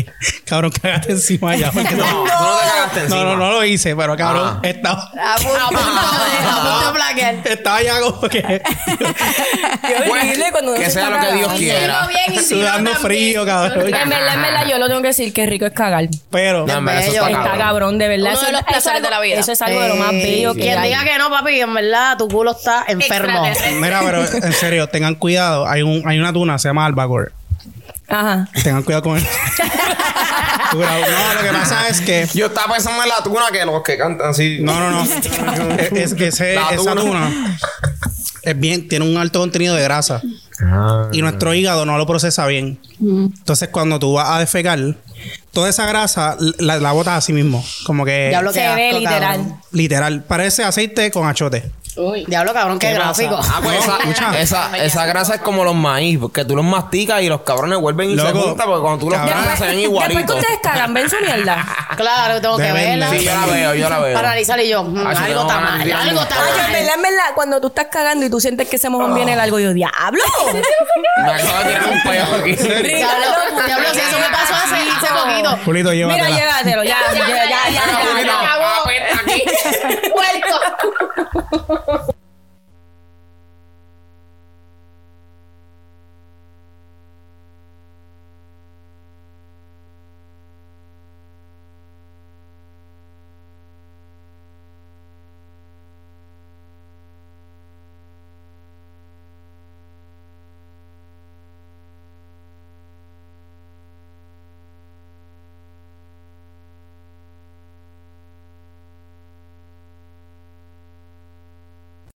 cabrón, cagaste encima ya. porque No, no, no te cagaste encima. no, no, no lo hice, pero cabrón, Ah. estaba, A punto de, a punto de plaquear. estaba ya como que Qué horrible cuando uno que se sea lo que Dios quiera. sudando frío, cabrón. En verdad, en verdad, yo lo tengo que decir que rico es cagar. Pero, No, en verdad, eso está Está cabrón. cabrón, de verdad. Uno de Eso- los placeres es algo- de la vida. Eso es algo de lo más bello que Quien diga que no, papi, en verdad tu culo está enfermo. Mira, pero en serio, tengan cuidado. Hay, un, hay una tuna, se llama albacore. Ajá. Tengan cuidado con eso. No, lo que pasa es que Yo estaba pensando en la tuna que los que cantan así. No, no, no. es, es que ese- La esa tuna es bien, tiene un alto contenido de grasa. Ah. Y nuestro hígado no lo procesa bien. Entonces, cuando tú vas a defecar, toda esa grasa la, la botas a sí mismo. Como que Diablo que Se ve asco, literal. cabrón. literal. Parece aceite con achote. Diablo, cabrón, qué, gráfico. Ah, pues esa, escucha. esa, esa grasa es como los maíz, porque tú los masticas y los cabrones vuelven y se Loco, juntan, porque cuando tú los cabrón. tragas se ven Después que igualitos. ustedes cagan, ven su mierda. Claro, tengo que verla. Sí, yo la veo, yo la veo. Para analizar y yo, mm, sí, algo está mal, algo está mal. verdad, en verdad, cuando tú estás cagando y tú sientes que ese mojón viene largo, yo, ¡diablo! Me acabo de tirar un peo aquí. Diablo, diablo, si eso me pasó hace, hace poquito. Julito, Mira, llévatela. llévatelo, ya, ya, ya, ya, ya, ya. Julito, apesta aquí. Puerco.